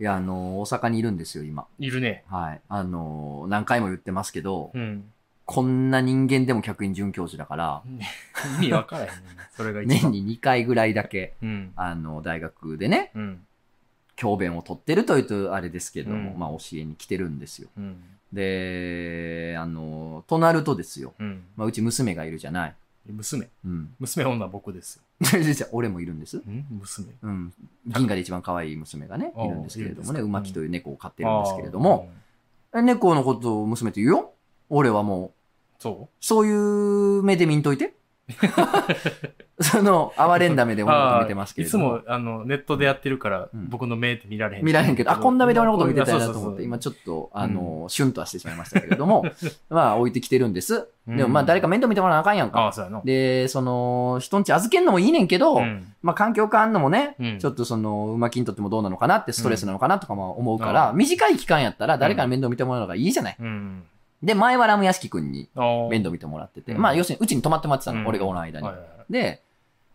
いや、あの、大阪にいるんですよ、今。いるね。はい。あの、何回も言ってますけど、うん。こんな人間でも客員准教授だから、意味わからへんね。それが一番。年に2回ぐらいだけ、うん。あの、大学でね、うん。教鞭を取ってるというとあれですけども、うんまあ教えに来てるんですよ。うん。で、あの、となるとですよ。うん。まあうち娘がいるじゃない。娘。うん。娘女僕ですよ。俺もいるんです？ん？娘。うん。銀河で一番可愛い娘がね、ああいるんですけれどもね、いるんですか？馬木という猫を飼ってるんですけれども、猫のことを娘って言うよ？俺はもう、そそういう目で見んといて。その、哀れんだ目でう俺のこと見てますけれども。いつも、あの、ネットでやってるから、うん僕の目って見られへん。見られへんけど、あ、こんな目で俺のこと見てたよなと思って、今ちょっと、あの、シュンとはしてしまいましたけれども、まあ置いてきてるんです。うんでもまあ誰か面倒見てもらわなあかんやんあか。うやな。で、その、人んち預けんのもいいねんけど、うんまあ環境変わんのもね、うんちょっとその、馬木にとってもどうなのかなって、ストレスなのかなとかも思うかうら、ん短い期間やったら誰かに面倒見てもらうのがいいじゃない。うん。で、前はラム屋敷くんに面倒見てもらってて、うんまあ要するにうちに泊まってもらってたの、うん俺がおらん間に。はいはいはいで、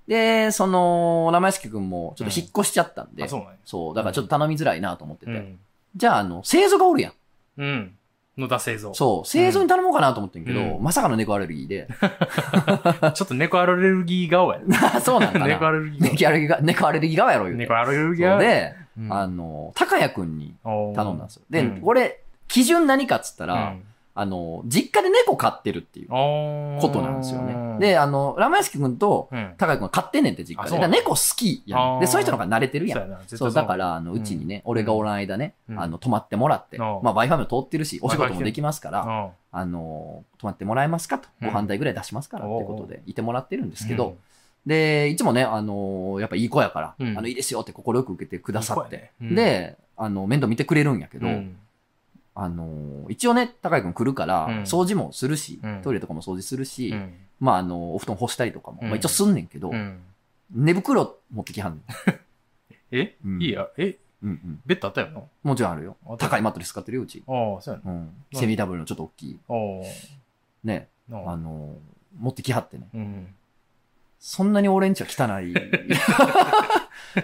で、その、ラム屋敷くんもちょっと引っ越しちゃったんで、あ、そうなんや。そう、だからちょっと頼みづらいなと思ってて。うん。じゃあ、あの、製造がおるやん。うん。野田製造。そう、製造に頼もうかなと思ってんけど、うんまさかの猫アレルギーで。ちょっと猫アレルギー顔やね。そうなんかな猫アレルギー猫アレルギーが、猫アレルギー側やろ、言うて。猫アレルギー顔。で、うんあの、高谷くんに頼んだんですよ。で、うんこれ、基準何かっつったら、うんあの、実家で猫飼ってるっていうことなんですよね。で、あの、ラマヤスキくんとうん。高谷くんが飼ってんねんって実家で。う。だから猫好きやん。で、そういう人の方が慣れてるやん。そうそう、だから、あの、うちにね、俺がおらん間ね、うん。あの、泊まってもらって、うんまあ、Wi-Fi も通ってるし、お仕事もできますから、ああの、泊まってもらえますかと。うん。ご飯代ぐらい出しますからってことで、いてもらってるんですけど、うん。で、いつもね、あの、やっぱいい子やから、うん。あの、いいですよって快く受けてくださって、で、あの、面倒見てくれるんやけど、うんあの、一応ね、高井くん来るから、うん掃除もするし、うんトイレとかも掃除するし、うんまあ、あの、お布団干したりとかも、うんまあ一応すんねんけど、うん寝袋持ってきはんねん。え？うんいいや。え？うんうん。ベッドあったよな。もちろんあるよあ。高いマットレス使ってるよ、うち。ああ、そうやな。うん。セミダブルのちょっと大きい。ね。なあの、持ってきはってね。うん。そんなに俺んちは汚い。い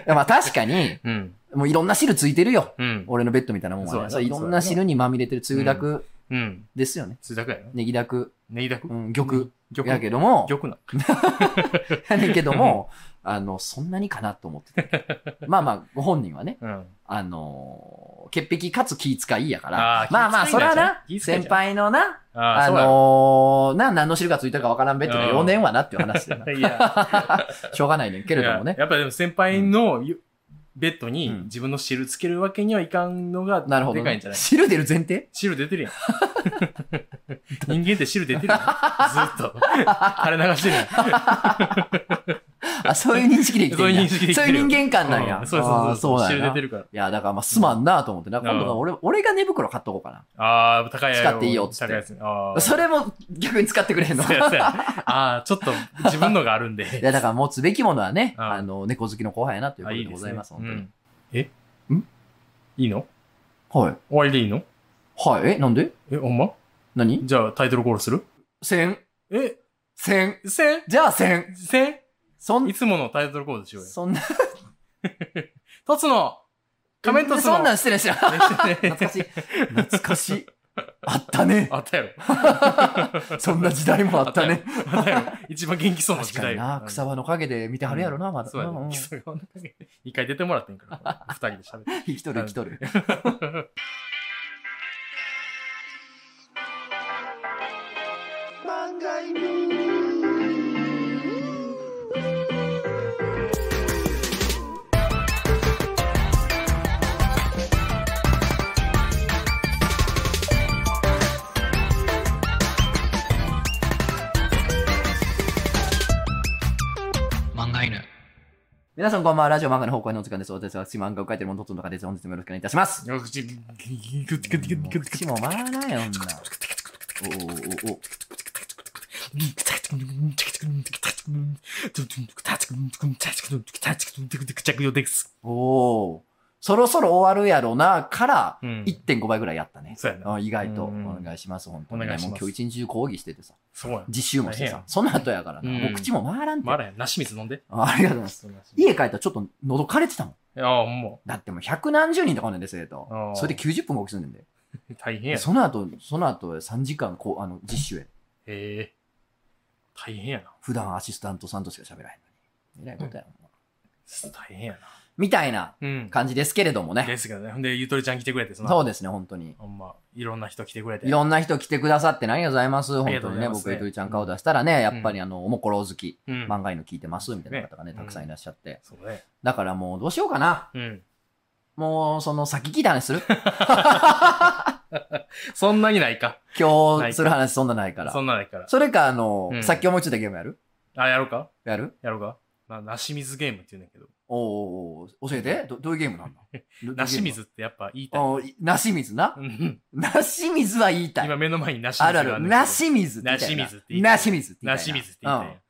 やまあ確かに、うん。もういろんな汁ついてるよ。うん。俺のベッドみたいなもんはね。そういろんな汁にまみれてるつゆだくうん。ですよね。ついだくやな。ネギだく、ネギだくうん、玉。玉やけども、玉な。やねんけども、あの、そんなにかなと思ってて。まあまあ、ご本人はね、うん。あの、潔癖かつ気遣いやからあー、まあまあ、そらな、先輩のな、ああ。のー、な、何の汁がついたかわからんべっていうのはうん4年はなっていう話でな。いや、しょうがないねんけれどもねいや。やっぱでも先輩のゆベッドにうん自分の汁つけるわけにはいかんのがなるほど、ねでかいんじゃ。ない？汁出る前提？汁出てるやん。人間って汁出てるやん。ずっと。垂れ流してるやん。あ、そういう認識で生きてるんや そういうそういう人間観なんや。うん。そうそうそうそう。るから。や、だからまあ、すまんなと思って。な今度は俺、俺が寝袋買っとこうかああ、高いや使っていいよっつって。高いやつ。それも逆に使ってくれへんの。ああ、ちょっと自分のがあるんいで。や、だから持つべきものはね、うん。あの、猫好きの後輩やなということでございます、本当に。うん？えんいいの？はい。終わりでいいの？はい。え、なんで？え、ほんま？何？じゃあタイトルコールする？千、え、千。せん？じゃあ千。せん？そんい、つものタイトルコールしようよ。そんな、とつの仮面とつのそんなんしてないしてない。懐 懐かしい。懐かしい。あったね。あったやろ。そんな時代もあったね。あったやろ。一番元気そうな時代。確かにな、草場の陰で見てはるやろな、まだ。そうや。草場の陰で一回出てもらってんから。二人で喋って。生きとる生きとる。皆さんこんばんは、ラジオ漫画の方向へのお時間です。私は漫画を描いてるものとつの中です。本日もよろしくお願いいたします。よ口、口も回らないよ、女。おおおおおおーそろそろ終わるやろな、から、うん1.5倍ぐらいやったね。そう意外と。うんお願いします、本当にもう今日一日中講義しててさ。そうやん。実習もして。さその後やからな。うんもう口も回らんて。まだやん。なし水飲んで。あありがとうございます。家帰ったらちょっと喉枯れてたもん。いや、ほんま。だってもう百何十人とかおんねんで、生あ徒ー。それで90分も起きすんねんで。大変やな。その後、その後3時間、こう、あの、実習へ。へえ。大変やな。普段アシスタントさんとしか喋らへんのに。えらいことやな。大変やな。みたいなうん。感じですけれどもね。ですけどね。ほんで、ゆとりちゃん来てくれて、そのそうですね、本当に。ほんま、いろんな人来てくれて。いろんな人来てくださってありがとうございます。あ本当にね、りがとうございます僕、ゆとりちゃん顔出したらね、やっぱりあの、おもころ好き、うん。漫画いの聞いてます、みたいな方がね、ねたくさんいらっしゃって。そうね。だからもう、どうしようかな。うん。もう、その、先聞いた話する そんなにないか。今日する話そんなないからそ。んなないから。それか、あの、うんさっき思いついたゲームやる？あ、やろうかやる？やろうかまあ、なし水ゲームって言うねんけど。おーお教えてどどういうゲームなんだ？どなし水ってやっぱ言いたい。おなし水な？うんなし水は言いたい。今目の前になし水あるある。がある。なし水って言いたいなし水って言いたいなし水って言いたいなし水って言。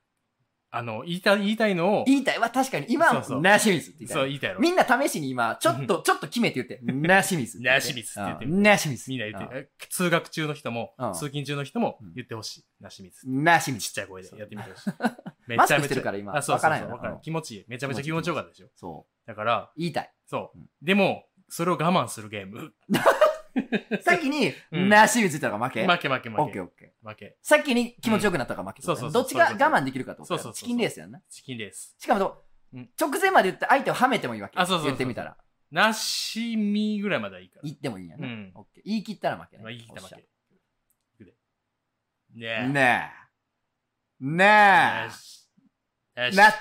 あの、言いたい、言いたいのを、言いたいは確かに、今はそうそうなし水って言いたい。そう言いたい。みんな試しに今、ちょっと、ちょっと決めて言って、なし水って言って。なし水って言ってみし水。みんな言って通学中の人もうん、通勤中の人もうん言ってほしい。なし水。なし水。ちっちゃい声でやってみてほしい。めマスクしてるから今あ、そうそうなわからんうん気持ちいい。めちゃめちゃ気持ちよかったでしょ。そだから、う。言いたい。そううん。でも、それを我慢するゲーム。先に、うんなし水って言ったら負け？負け負け負けオッケーオッケー。負け。先に気持ちよくなったから負け。そうそうそうどっちが我慢できるかってことそうそうそうチキンレースやんな。チキンレース。しかも、うん直前まで言って相手をはめてもいいわけ。あそうそうそう言ってみたら。なしみぐらいまではいいから。言ってもいいんやな。うんオッケー言い切ったら負けね。まあ、言い切った負おっしゃけ。いくでねえ。ねえ。ねよし。よえ。し。な、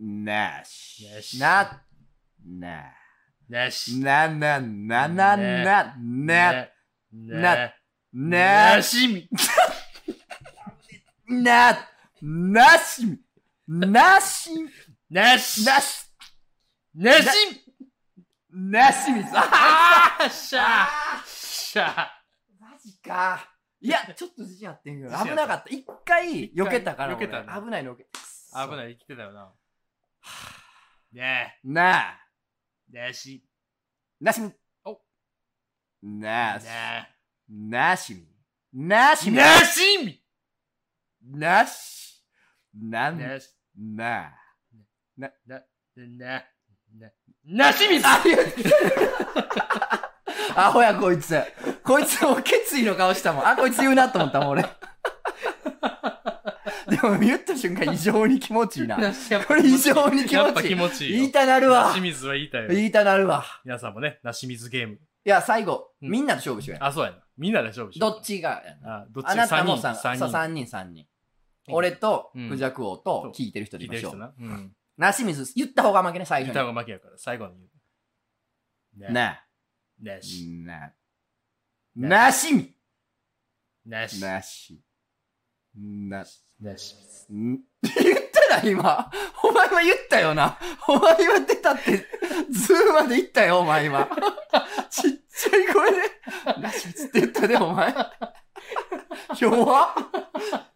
なしよ。しな、な、なし。な、な、な、な、な、な、ねなな、しみ。な、なしみ、なし、なし。なし、なしみなしみ。ああしゃあしゃマジか。いや、ちょっと自信あってんけど、危なかった。一回避けたから、避けた危ないの避け危ない、生きてたよな。ねえなあ、なし。なしみ。おなし、ななしみ。なしみ。なしみなし。なん、なし。な。な、な、な、な、なしみずあ、いや アホや、こいつ。こいつもう決意の顔したもん。あ、こいつ言うなと思ったもん、俺。でも言った瞬間異常に気持ちいいな。これ異常に気やっぱ持ちいい。気持ちいいよ。言いたなるわなし。水は言いたいよ。言いたなるわ。皆さんもね、なし水ゲーム。いや、最後、うんみんなで勝負しようや。あ、そうやな。みんなで勝負しようどっちが。あ、どっち？あなたも三人さ、そう、三人。3人3人。俺と、うんクジャク王と、聞いてる人で聞いきましょう。うん。なし水、言った方が負けね、最言初に。った方が負けやから、最後に言う。ね。な、なし。な、なしみ。なし。なし。な、なし。ん？言ったな、今。お前は言ったよな。お前は出たって、ズーまで言ったよ、お前今。ちっちゃい声で、なしみつって言ったで、お前。弱っ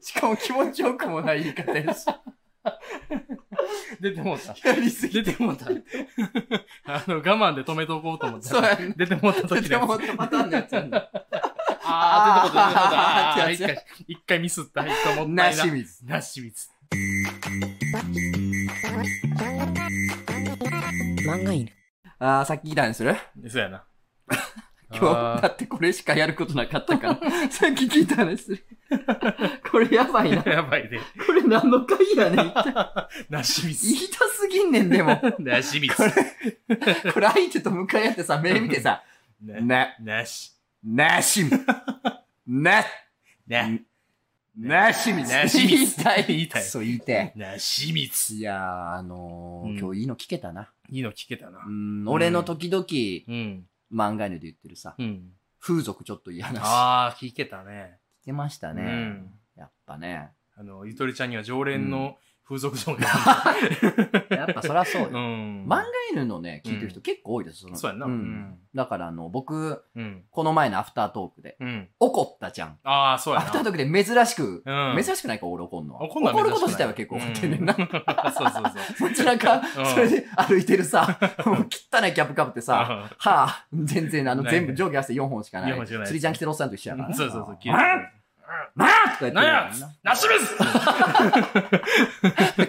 しかも気持ちよくもない言い方やし。出てもうた。やりすぎ。出てもうた。あの、我慢で止めとこうと思ったら。そうやね。出てもうた時でも、のやつ。パターンのやつやんだ。あー、出た、出てもうた。あーあー一回、ミスった。一回もったなし。みつ。なしみつ。漫画犬あー、さっき聞いたんするそうやな。今日、だってこれしかやることなかったから。さっき聞いた話する。これやばいな。やばいで。これ何の回やねん。なしみつ言い。たすぎんねん、でも。なしみつこ。れ、これ相手と向かい合ってさ、目見てさ、な、なし。なしみ、な、な、なしみなしみ言いたい。言いたいそう、言いたい。なしみつ。いやー、あのーうん今日いいの聞けたな。いいの聞けたなう。ん、俺の時々、うん。漫画犬で言ってるさ、うん。風俗ちょっといい話。聞あー、聞けたね。けましたね。うんやっぱね。あの、ゆとりちゃんには常連の風俗嬢が やっぱそらそうよ。うん。漫画犬のね、聞いてる人結構多いです。のそうやんな。ううんん。だからあの、僕、うん。この前のアフタートークで、うん。怒ったじゃん。あー、そうやな。アフタートークで珍しく、うん珍しくないか、俺怒んのは。怒ること自体は結構怒ってんねんな。うんそうそうそう。そちらかうん、それで歩いてるさ、もう汚いキャップかぶってさ、うんはあ、全然あの、全部上下合わせて4本しかない。四本しかない釣りジャン着てるおっさんと一緒やから。そうそうそう。あなあとか言ってるなんやナシです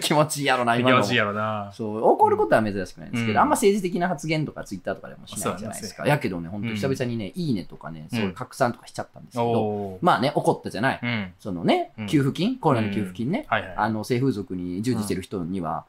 気持ちいいやろな、今の。気持ちいいやろな。そう、怒ることは珍しくないんですけど、うんあんま政治的な発言とかツイッターとかでもしないじゃないですか。やけどね、本当久々にね、いいねとかね、そういう拡散とかしちゃったんですけど、おー。まあね、怒ったじゃない。うん。そのねうん、給付金、コロナの給付金ね、はいはい。あの、性風俗に従事してる人には、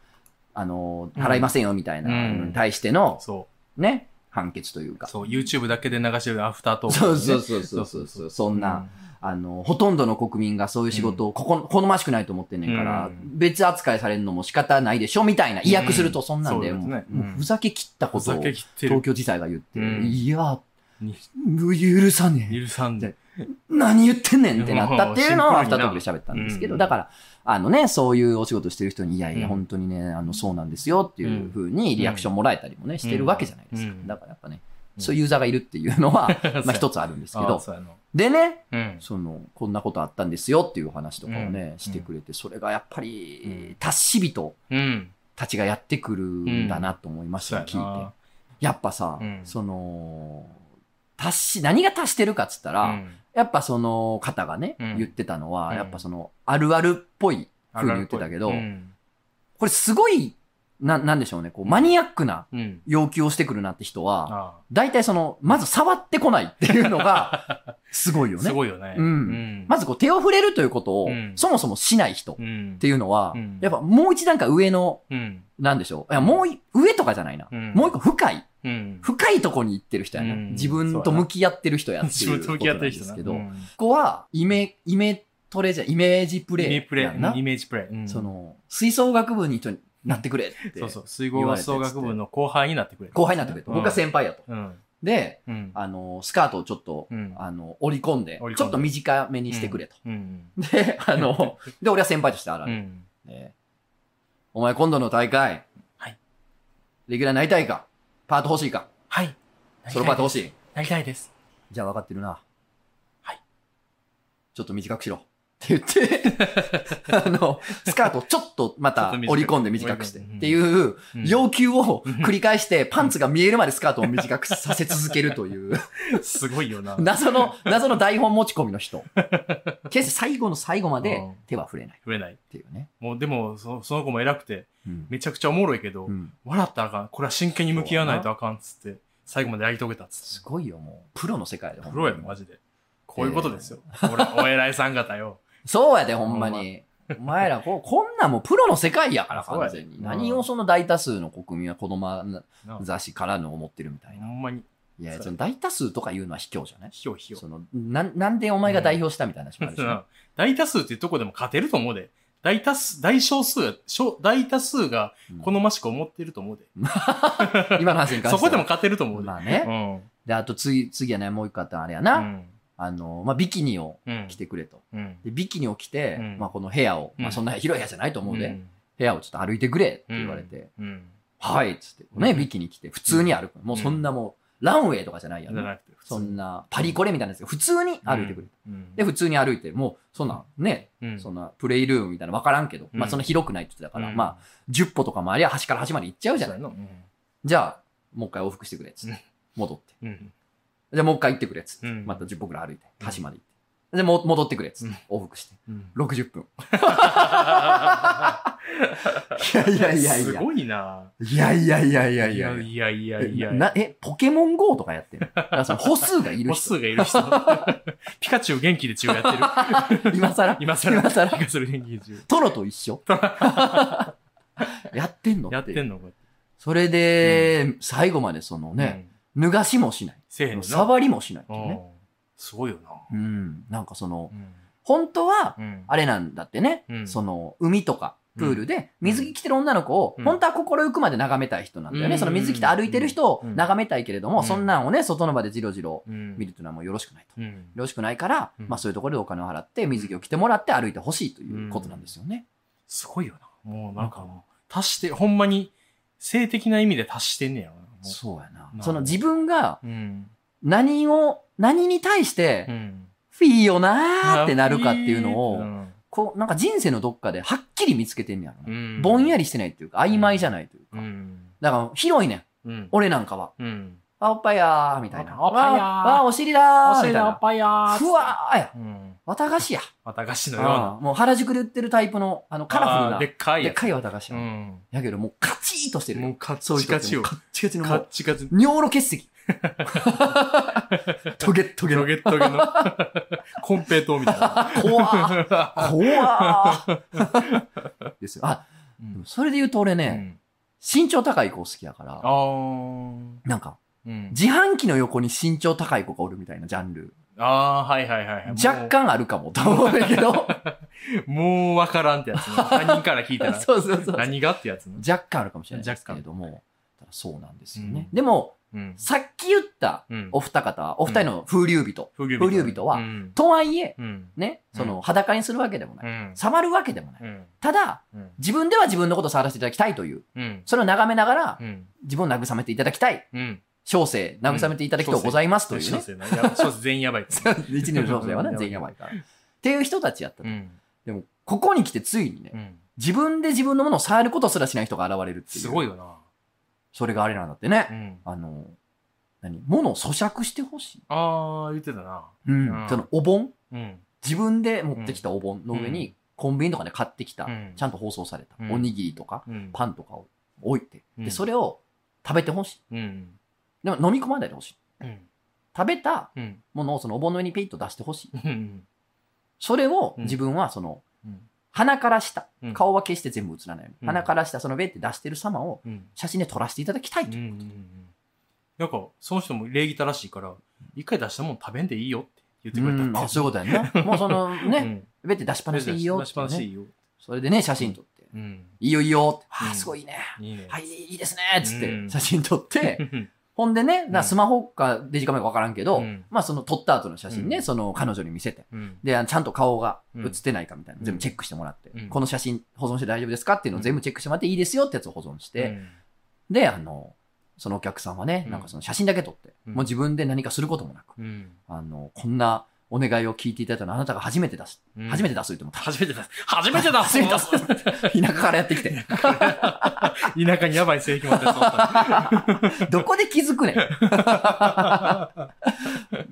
あの、うん払いませんよみたいなうんのに対しての、そね、判決というう。か。そう、YouTube だけで流してるアフタートーク、そうそうそうそうそうそう、そんな、あの、ほとんどの国民がそういう仕事をここ、好ましくないと思ってんねんから、うん。別扱いされるのも仕方ないでしょみたいな、意訳するとそんなんで、もうふざけ切ったことを東。京地裁が言って、うん。いや、に許さねえ。許さんで。何言ってんねんってなったっていうのをアフタートークで喋ったんですけど、うん。だから、あのね、そういうお仕事してる人に、いやいや、うん。本当にね、あの、そうなんですよっていうふうにリアクションもらえたりもね、してるわけじゃないですか。うん。だからやっぱね、うんそういうユーザーがいるっていうのは、まあ一つあるんですけど、でね、うん。その、こんなことあったんですよっていう話とかをね、うん。してくれて、それがやっぱりうん、達し人うん。たちがやってくるんだなと思いましたよ、聞いて。やっぱさ、うん。その、達し、何が達してるかっつったら、うん。やっぱその方がね、うん。言ってたのは、うん。やっぱその、あるあるっぽい風に言ってたけど、うん。これすごい、な、なんでしょうね、こう、マニアックなうん。要求をしてくるなって人は、あ大体その、まず触ってこないっていうのが、すごいよあ。ねす。ごいよね。うんまずこう、手を触れるということをうん、そもそもしない人っうん。ていうのはうん、やっぱもう一段階上の、うん。なんでしょう。いや、もうい、上とかじゃないな。うんもう一個深い。うん。深いとこに行ってる人やな。うん自分と向き合ってる人やっていう自分と向き合ってる人なことなんですけど、うんここは、イメ、イメトレじゃ、イメージプレイイメージプレイ。イ。メージプレイ。うんそ、の、吹奏楽部になってくれって。そうそう。水郷合奏楽部の後輩になってくれる。後輩になってくれと。僕は先輩やと。うん。で、うん。あの、スカートをちょっと、うんあの、折り込んでちょっと短めにしてくれと。うん。で、あの、で、俺は先輩としてあられお前今度の大会、はい。レギュラーになりたいか？パート欲しいか？はい。ソロパート欲しい？なりたいです。じゃあ分かってるな。はい。ちょっと短くしろ。って言って、あの、スカートをちょっとまた折り込んで短くして。っていううん要求を繰り返して、パンツが見えるまでスカートを短くさせ続けるという、すごいよな。謎の、謎の台本持ち込みの人。決して最後の最後までうん手は触れないっ増えない。ていうね。もうでも、そその子も偉くて、うんめちゃくちゃおもろいけど、うん笑ったらあかん。これは真剣に向き合わないとあかんっつって、最後までやり遂げたっつすって。ごいよ、もう。プロの世界で。プロやで、マジで。こういうことですよ。俺 お偉いさん方よ。そうやで、ほんまに。お前らこう、こんなんもうプロの世界やから、完全に。何をその大多数の国民は子供な雑誌からの思ってるみたいな。ほんまに、いや、その大多数とか言うのは卑怯じゃない？ひよひよ。そのな、なんでお前が代表したみたいな話もあるしね、大多数っていうとこでも勝てると思うで。大多数、大少数や、少大多数が好ましく思ってると思うで。今の話に関しては。そこでも勝てると思うで。まあね。で、あと次、次はね、もう一個あったのあれやな。うん。あの、まあ、ビキニをうん。着てくれと。うん。で、ビキニを着て、うんまあ、この部屋を、うんまあ、そんな広い部屋じゃないと思うで、ん部屋をちょっと歩いてくれって言われて、うん。はいっつって、ね、うんビキニ着て、普通に歩く。もうそんなもう、ランウェイとかじゃないやんね。そんな、パリコレみたいなやつが普通に歩いてくる。うん。で、普通に歩いて、もう、そんな、ね、うん、そんな、プレイルームみたいなの分からんけど、うんまあ、そんな広くないって言ってたから、うんまあ、10歩とかもありゃ端から端まで行っちゃうじゃない。そうやなじゃあ、もう一回往復してくれ、つってうん。戻って。うん。じゃあ、もう一回行ってくれ、つって。うんまた10歩くらい歩いて、うん端まで行って。で、戻ってくれ、つって。往復して。うん。60分。いやいやいやいや。すごいな。いやいやいやいやいいややいやいやいや。な、え、ポケモン GO とかやってる歩数がいる歩人。数がいる人。ピカチュウ元気で中やってる。今更？今更。今更？ピカチュウ元気で中。トロと一緒？やってんののやってんのこそれで、最後までそのれ。ね、脱がしもしない。せえへん。触りもしないっていうね。うんすごいよな。うん。なんかそのう、ん本当は、うん。あれなんだってね、うんその、海とか、プールで、水着着てる女の子を、うん本当は心ゆくまで眺めたい人なんだよね。うんその水着て歩いてる人をうん眺めたいけれども、うんそんなんをね、外の場でじろじろうん見るというのはもうよろしくないと。うん。よろしくないから、うんまあそういうところでお金を払って、水着を着てもらって歩いてほしいということなんですよね。すごいよな。もうなんかもう、達して、ほんまに、性的な意味で達してんねやろな。もそうやな。なその自分が。何を、何に対してう、ん。フィーよなーってなるかっていうのうを、んこう、なんか人生のどっかではっきり見つけてんねやろぼんやりしてないっていうか、曖昧じゃないというか。うん。だから広いねん。俺なんかは。うん。あ、おっぱいやー、みたいな。おっぱいやーわあ、お尻だー、みたいな。ぱいやふわーや。うん。綿菓子や。綿菓子のような。もう原宿で売ってるタイプの、あの、カラフルな、でっかい。でっかい綿菓子や。うん。やけど、もうカチーとしてる。もうカチカチよ。カッチカチのカチカチ。尿路結石。トゲットゲの。トゲットゲの。コンペイトーみたいな。怖ー怖ー ですよ。あ、うんそれで言うと俺ね、うん身長高い子好きやから、なんか、うん。自販機の横に身長高い子がおるみたいなジャンル。あー、はいはいはいはい。若干あるかもと思うんだけど。もう。わからんってやつね。他人から聞いたら。そうそうそう。何がってやつね。若干あるかもしれないですけれども、そうなんですよね。うんでも、うん。さっき言ったうんお二方は、お二人の風流人。風風流人はうん。とはいえ、うん。ね、うんその裸にするわけでもない。うん。触るわけでもない。うん。ただ、うん。自分では自分のことを触らせていただきたいという、うん。それを眺めながらう、ん。自分を慰めていただきたい。うん。小生、慰めていただきとうございますというね。小生な。や小生全員やばい。一年の小生はね、全員やばいから。っていう人たちやったの。うん。でも、ここに来てついにね、うん。自分で自分のものを触ることすらしない人が現れるっていう。すごいよな。それがあれなんだってね。うん。あの、何？物を咀嚼してほしい。あー、言ってたな。うんうんそのお盆？うん。自分で持ってきたお盆の上うに、コンビニとかで買ってきた、うんちゃんと包装された、うんおにぎりとか、うん。パンとかを置いて、うんで、それを食べてほしい。うん。でも飲み込まないでほしい。うん。食べたうん。ものをそのお盆の上にピッと出してほしい。うん。それをうん自分はその、うん。鼻から下、うん顔は決して全部映らないように、うん鼻から下、そのベって出してる様をうん。写真で撮らせていただきたいと。うんうんうんなんか、その人も礼儀正しいから、一回出したもん食べんでいいよって言ってくれた。うんあそういうことやんな。もうそのね、ね。ベって出しっぱなしでいいよ出。してぱなしでいいよ。それでね、写真撮って、うん。いいよいいよって、ああ、うんすごいね。いいね。はい、いいですねっつってうん写真撮って、う んほんでね、ん。なスマホかデジカメかわからんけど、うん。まあその撮った後の写真ね、うん。その彼女に見せて、うん。で、あのちゃんと顔が映ってないかみたいな、うん。全部チェックしてもらって、うん。この写真保存して大丈夫ですかっていうのを全部チェックしてもらっていいですよってやつを保存して、うん。で、あの、そのお客さんはね、うん。なんかその写真だけ撮って、うん。もう自分で何かすることもなく、うん。あの、こんなお願いを聞いていただいたのはあなたが初めて出す。うん初めて出すって言っても、初めてだ。初めてだ初めて出す田舎からやってきて。田舎にやばい性癖持ってそう。どこで気づくねん。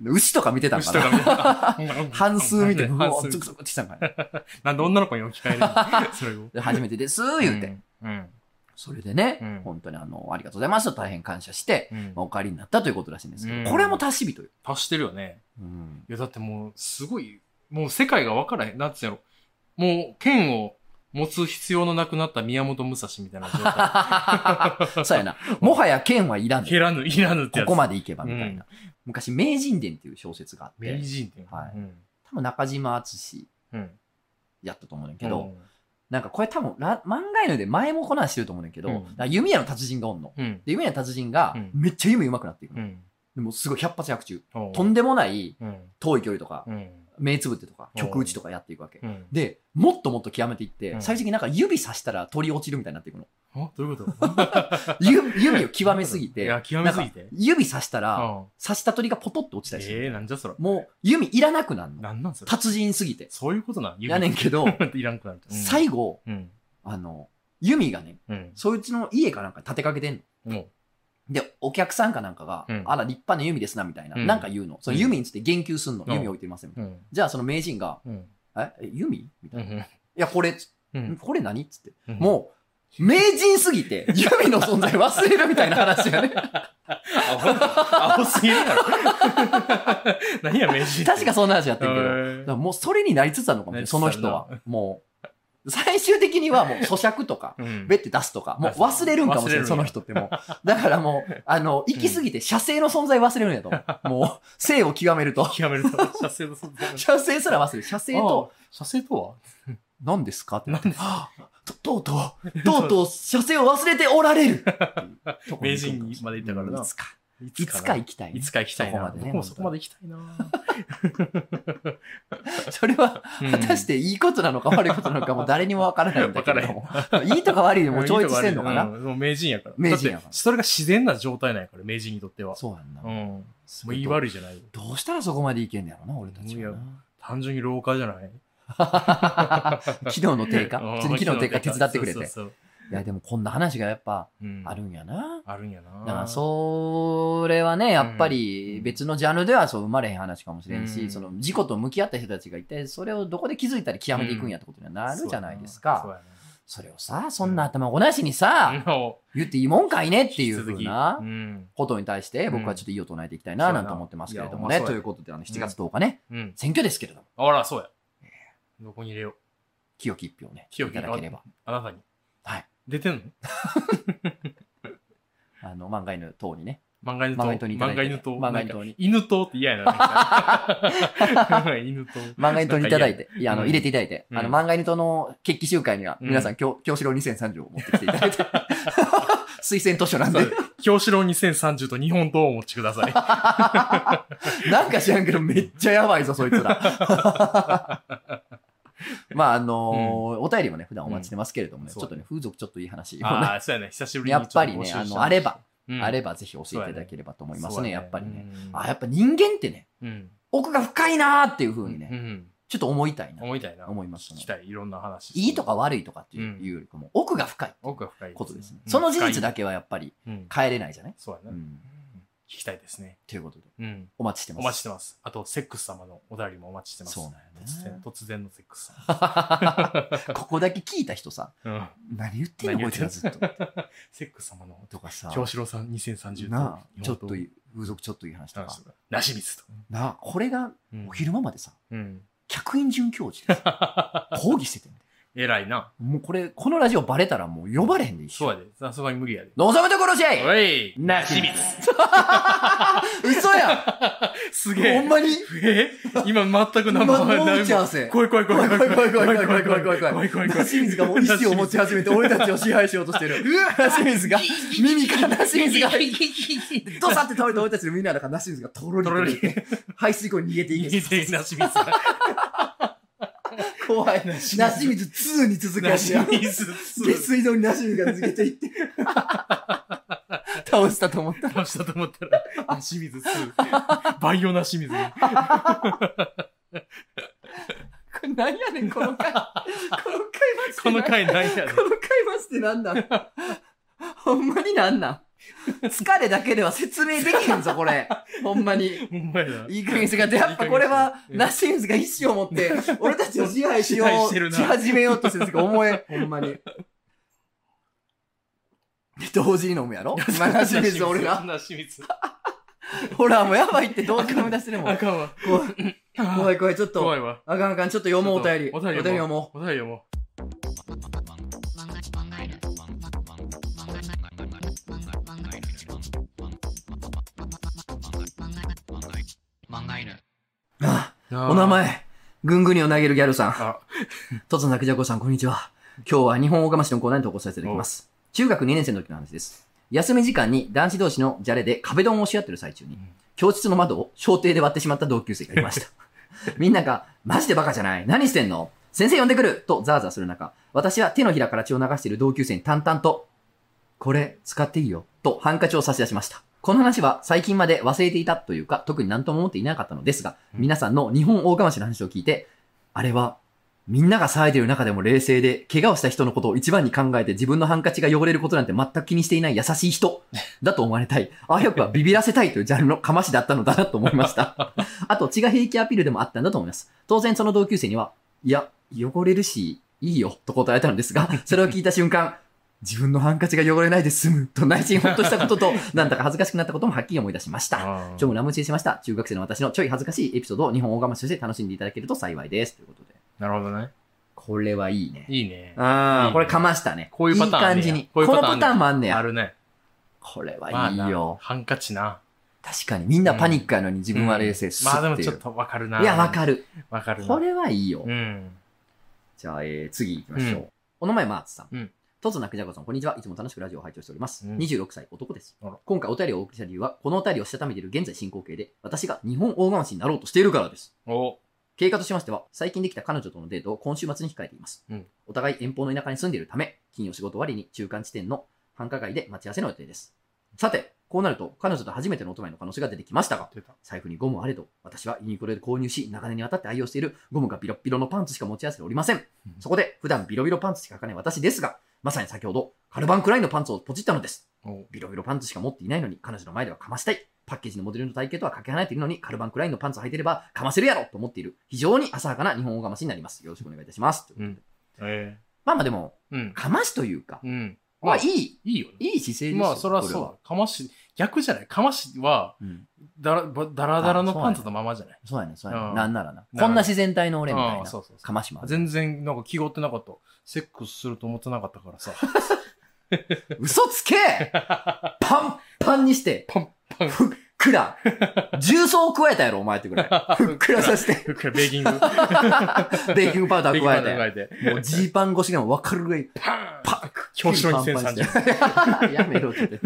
牛とか見てたんか牛とか見てな。た 半数見て、うわ半数ゾクゾクってしたんかな。なんで女の子に置き換えるの？それを。で初めてです、言うて。うん。それでね、うん本当にあの、ありがとうございますと大変感謝して、うんまあ、お帰りになったということらしいんですけど、うんこれも達し人よ。足してるよね。うん。いや、だってもう、すごい、もう世界が分からへん。なんつうやろ。もう、剣を持つ必要のなくなった宮本武蔵みたいな状態。そうやな。もはや剣はいらぬ。いらぬ、いらぬって。ここまで行けばみたいな。昔、名人伝っていう小説があって、名人って。はいうん。多分中島敦うん。やったと思うねんけど、なんかこれ多分ら漫画犬で前もこの話してると思うねんけど、うん弓矢の達人がおんの。うん。で、弓矢の達人がうんめっちゃ弓上手くなっていくの。うん。でもすごい百発百中。うん。とんでもないうん。遠い距離とか、うん。目つぶってとか、うん曲打ちとかやっていくわけ。うん。で、もっともっと極めていって、うん最終的になんか指さしたら鳥落ちるみたいになっていくの。あどういうこと？指指を極めすぎて。指さしたら、うん刺した鳥がポトッと落ちたりする。ええ、なんじゃそら。もう弓いらなくなるの。なんなんそれ？達人すぎて。そういうことなん？やねんけど、いらんくなると。最後、うん。あの、弓がね、うん。そいつの家かなんかに立てかけてんの。もで、お客さんかなんかが、うんあら、立派な弓ですな、みたいな、うんなんか言うの。その弓について言及すんの。うん弓置いてません、みたいなうん。じゃあ、その名人が、うん。え、え弓みたいな。いうん。や、これ、つうん。これ何っつって。うんもう、名人すぎて、弓の存在忘れるみたいな話がね。アホ、アホすぎるやろ。何や、名人って。確かそんな話やってんけど。だかへーらもうそれになりつつあるのかもしれない、その人は。もう、最終的にはもう咀嚼とか、うん。べって出すとか、もう忘れるんかもしれない、その人ってもう。だからもう、あの、行き過ぎて射精の存在忘れるんやと。もう、性を極めると。極めると、射精の存在射精すら忘れる。射精と、あ射精とは？何ですかって。なって何ですはぁととうとう、とうとう射精を忘れておられる。名人にまで行ったからな。いつか、いいつか行きたいね、いつか行きたいな。そこまでね僕もそこまで行きたいな。それは、うん果たしていいことなのか悪いことなのかも 誰にもわからないんだけれども。いいとか悪いでも超越してんのかな、うんもう名人やから。名人やからそれが自然な状態なんやから、名人にとっては。そうやんな。うん。もう言い悪いじゃないよ。どうしたらそこまでいけんねやろな、俺たちはな。単純に老化じゃない？機能の低下？うん普通に機能の低下手伝ってくれて。そうそういや、でもこんな話がやっぱうんあるんやな。あるんやな。だから、それはね、やっぱりうん別のジャンルではそう生まれへん話かもしれんし、うんその事故と向き合った人たちが一体それをどこで気づいたり極めていくんやってことにはなるじゃないですそうか。やそれをさ、そんな頭ごなしにさ、言っていいもんかいねっていうふうなうん。ことに対して僕はちょっと異を唱えていきたいななんて思ってますけれどもね。ということで、あの、7月10日ね、うん。選挙ですけれども、あら、そうや。どこに入れよう。清き一票ね、い清きただければ。あなたに。はい。出てんの？あの、漫画犬等にね。漫画犬と。漫にいただいて漫画犬と。漫画犬とに犬とって嫌やな。なんか 犬と。漫画犬党にいただいて、いや、あの、うん入れていただいて、うんあの、漫画犬党の決起集会には、うん皆さん、京京志郎2030を持ってきていただいて、推薦図書なんで京志郎2030と日本刀をお持ちください。なんか知らんけど、めっちゃやばいぞ、そいつら。まあ、あのーお便りもね、普段お待ちしてますけれどもね、うんちょっとね、風俗ちょっといい話ああ、そうやね。久しぶりにやっぱりね、あの、あれば、あればばぜひ教えていただければと思いますね、やっぱりね。。あ、やっぱ人間ってね。奥が深いなーっていう風にね、うん。ちょっと思いたいな、思いたいな。思いますね聞きたい。いろんな話。いいとか悪いとかっていうよりかも、奥が深い奥が深いことですね。うんその事実だけはやっぱり。変えれないじゃない？そうやな。うん。聞きたいですね。ということで、うん。お待ちしてます。お待ちしてます。あと、セックス様のお便りもお待ちしてます。そうなんよ突然ね、。突然のセックス様。ここだけ聞いた人さ、うん。何言ってんのこいつらずっと。セックス様の、とかさ、京志郎さん2030なあ、ちょっとといい、風俗ちょっといい話とか。なしみつと。なあ、これがうんお昼間までさ、うん。客員准教授でさ 講義してて。偉いな。もうこれ、このラジオバレたらもう呼ばれへんで一緒。そうやで。さすがに無理やで。望むところじゃいおいなしみつ嘘や すげえ。んほんまに？え？今全く何も今の打ち合わせ怖い怖い怖い怖い怖い怖い怖い怖い怖い怖い怖い怖い怖い怖いナシミズがもう意志を持ち始めて俺たちを支配しようとしてる。ナシミズが、耳からナシミズが、ドサって倒れた俺たちのみんなだからナシミズがとろりととろり出て、排水溝に逃げていけ。逃げてなしみつが。怖い。ナシミズ2に続くやなしつや。みつ。下水道にナシミズが抜けていって。倒したと思った。倒したと思ったら、なしみず2。バイオなしみず。これ何やねん、この回。この回マジでこの回何やねん。この回マジでなんなん？ほんまになんなん？疲れだけでは説明できへんぞ、これ。ほんまに。ほんまやな。いい加減にしてくださいやっぱこれは、うんナッシングスが意志を持って、俺たちを支配しよう、し始めようとしてるんですけど、思え、ほんまに。で同時に飲むやろ？今、ナッシングス俺ら。なしみつ。ほら、もうやばいって同時に飲み出してるもん。あかんわ。怖い、怖い、ちょっと。怖いわ。あかんあかん、ちょっと読もう、お便り。お便り読もう。お便り読もあう。お名前、ぐんぐにを投げるギャルさん。あ、とつなくじゃこさん、こんにちは。今日は日本大釜市のコーナーに投稿させていただきます。中学2年生の時の話です。休み時間に男子同士のじゃれで壁ドンをし合ってる最中に、教室の窓を小艇で割ってしまった同級生がいました。みんなが、マジでバカじゃない何してんの？先生呼んでくるとザーザーする中、私は手のひらから血を流している同級生に淡々と、これ使っていいよとハンカチを差し出しました。この話は最近まで忘れていたというか、特に何とも思っていなかったのですが、うん皆さんの日本大釜市の話を聞いて、あれはみんなが騒いでいる中でも冷静で、怪我をした人のことを一番に考えて自分のハンカチが汚れることなんて全く気にしていない優しい人だと思われたい。あわよくはビビらせたいというジャンルのかましだったのだなと思いました。あと、血が平気アピールでもあったんだと思います。当然その同級生には、いや、汚れるし、いいよ、と答えたのですが、それを聞いた瞬間、自分のハンカチが汚れないで済む、と内心ほっとしたことと、なんだか恥ずかしくなったこともはっきり思い出しました。あちょもラムチェしました。中学生の私のちょい恥ずかしいエピソードを日本大釜市として楽しんでいただけると幸いです。ということで。なるほどね。これはいいね。いいね。ああ、これかましたね。こういうパターンねやいい感じに。こういうパターンこのパターンもあんねや。あるね。これはいいよ。ハンカチな。確かに。みんなパニックやのに自分は冷静すまあでも。ちょっとわかるな。いや、わかる。わかるな。これはいいよ。うん。じゃあ、えー、次行きましょう。うんお名前、マーツさん。うんとつなくじゃこさん、こんにちは。いつも楽しくラジオを拝聴しております。うん26歳、男ですあら。今回お便りをお送りした理由は、このお便りをしたためている現在進行形で、私が日本大釜市になろうとしているからです。お、経過としましては、最近できた彼女とのデートを今週末に控えています。うんお互い遠方の田舎に住んでいるため、金曜仕事終わりに中間地点の繁華街で待ち合わせの予定です。さて、こうなると、彼女と初めてのお泊まりの可能性が出てきましたが、出た。財布にゴムあれど、私はユニクロで購入し、長年にわたって愛用しているゴムがビロッビロのパンツしか持ち合わせておりません。そこで、普段ビロビロパンツしか履かない私ですが、まさに先ほど、カルバンクラインのパンツをポチったのです。おビロビロパンツしか持っていないのに、彼女の前ではかましたい。パッケージのモデルの体型とはかけ離れているのに、カルバンクラインのパンツを履いていれば、かませるやろと思っている。非常に浅はかな日本語がましになります。よろしくお願いいたします。うん。えまあまあでも、えうん。かましというか、うん。まあいい、いいよね。いい姿勢ですよ。まあ、それはこそうだ。かまし、逆じゃない？かましは、うん。だら、ばだらだらのパンツのままじゃない？そうやね、そうやね。うんなんならな。なこんな自然体の俺みたいな。そうそうかましもある。全然、なんか気負ってなかった。セックスすると思ってなかったからさ。嘘つけパンパンにして、パンパン。ふっくら。重曹を加えたやろ、お前ってぐらい。ふっくらさせて、ふっくらベーキング。ベーキングパウダー加えて。もうジーパン越しでも分かるぐらい、パーンパッ表紙のパンパン2030。して やめろって。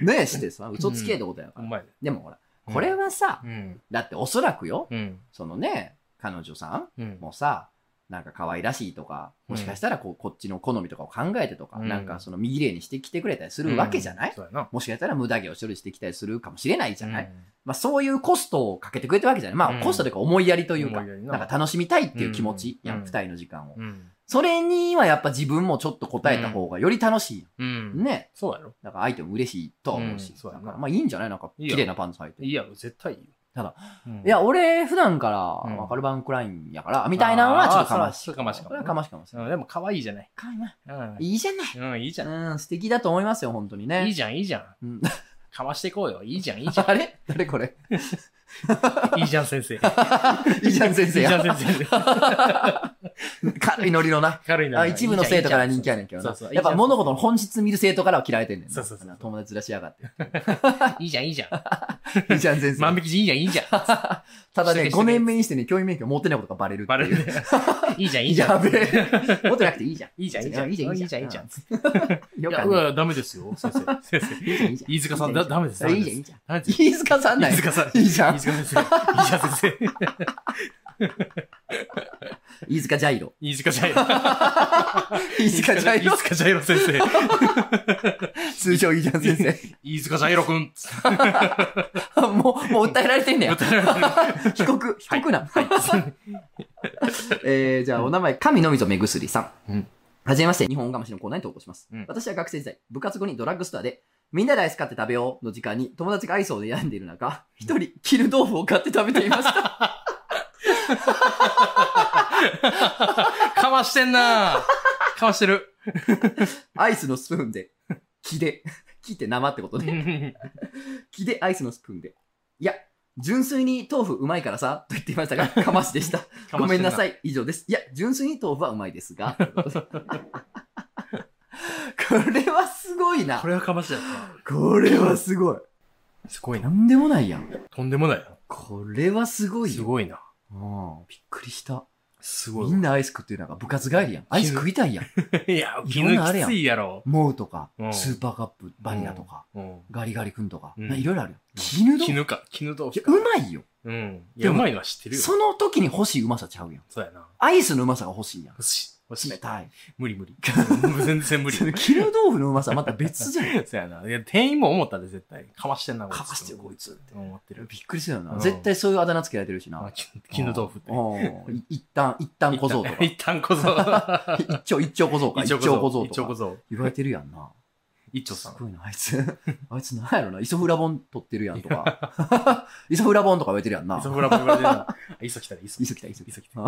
ねえしてさ、嘘つけってことやから。うまいね。でもほら、これはさ、うん。だっておそらくよ、うん。そのね、彼女さんうん。もさ、なんか可愛らしいとか、もしかしたらこうこっちの好みとかを考えてとか、うんなんかその見綺麗にしてきてくれたりするわけじゃない、そうやな。もしかしたら無駄毛を処理してきたりするかもしれないじゃない、うんまあそういうコストをかけてくれてるわけじゃないまあ、うんコストというか思いやりというか、ななんか楽しみたいっていう気持ち？やん二人の時間を。うん。それにはやっぱ自分もちょっと答えた方がより楽しいやうんん。。ね。そうやろ。だから相手も嬉しいとは思うし。うんそうやなだからまあいいんじゃない？なんかいいよ綺麗なパンツ履いて。いいやろ、絶対いいよ。ただうん、いや、俺普段から、うんわかるバンクラインやから、みたいなのはちょっとかましあーそれはかましかもこれはかましかもしれない。うんでも可愛いじゃない。かわいいな。うん。いいじゃない。うん、いいじゃん。うん、素敵だと思いますよ、本当にね。いいじゃん、いいじゃん。うんかましていこうよ。いいじゃん、いいじゃ あれ？誰これ？ん。いいじゃん、先生。いいいじゃん先生いじゃん、や。先生。軽いノリのな。軽いな。あ一部の生徒から人気やねんけどな。やっぱ物事の本質見る生徒からは嫌われてんねんな。そうそうそう友達ずらしやがって。いいじゃん、いいじゃん。いいじゃん先生。万引き人いいじゃん、いいじゃん。ただね、してけ5年目にしてね、教員免許持ってないことがバレる。バレるね。いいじゃん、いいじゃん。やべえ。持ってなくていいじゃん。いいじゃん、いいじゃん。いいじゃん、いいじゃん。いいじゃん。よいや、かった。うわ、ダメですよ、先生。先生。いいじゃん、いいじゃん。飯塚さん、だ、ダメです。いいじゃん、いいじゃん。飯塚さんない。飯塚さん。いいじゃん飯。塚先生。いいじゃん、先生。飯塚ジャイロ。飯塚ジャイロ。飯塚ジャイロ飯。塚ジャイロ先生。通称いいじゃん先生。飯塚ジャイロくん。もう、もう訴えられてんねや。被告、被告な。えー、じゃあ、お名前、神のみぞ目薬さん。うんはじめまして、日本がましのコーナーに投稿します。うん私は学生時代、部活後にドラッグストアで、みんなでアイス買って食べようの時間に友達がアイスを悩んでいる中、一人、キル豆腐を買って食べていました。かましてんなかましてる。アイスのスプーンで、木で、木って生ってことね。木でアイスのスプーンで。いや、純粋に豆腐うまいからさ、と言っていましたが、かましでした。ごめんなさい。い。以上です。いや、純粋に豆腐はうまいですが。これはすごいなこ。れはかましだよ。これはすごい。すごいな。とんでもないやん。とんでもないな。これはすごいよ。すごいな。うんびっくりした。すごいみんなアイス食ってるなんか部活帰りやん。アイス食いたいやん。いや、い絹ろんなあるやんきついやろ。モウとかう、んスーパーカップ、バニラとか、うん。ガリガリ君とか、うんないろいろあるやん。絹豆腐？絹か。絹豆腐か。うまいよ。うん。いや、うまいのは知ってるよ。その時に欲しいうまさちゃうやん。そうやな。アイスのうまさが欲しいやん。欲しい。欲しい。冷たい。無理無理。全然無理。絹豆腐のうまさまた別じゃん。そうやな。いや、店員も思ったで、絶対。かましてんな、かましてるこいつって。思ってる。びっくりするよな。うん絶対そういうあだ名つけられてるしな。あき絹豆腐って。一旦、一旦小僧とか。一旦小僧。一丁、一丁小僧か。一丁小僧とか。言われてるやんな。一丁さん。すごいな、あいつ。あいつなんやろな。イソフラボン取ってるやんとか。イソフラボンとか言われてるやんな。磯フラボ言われてるな。磯来たら磯。磯来た、磯来磯来た。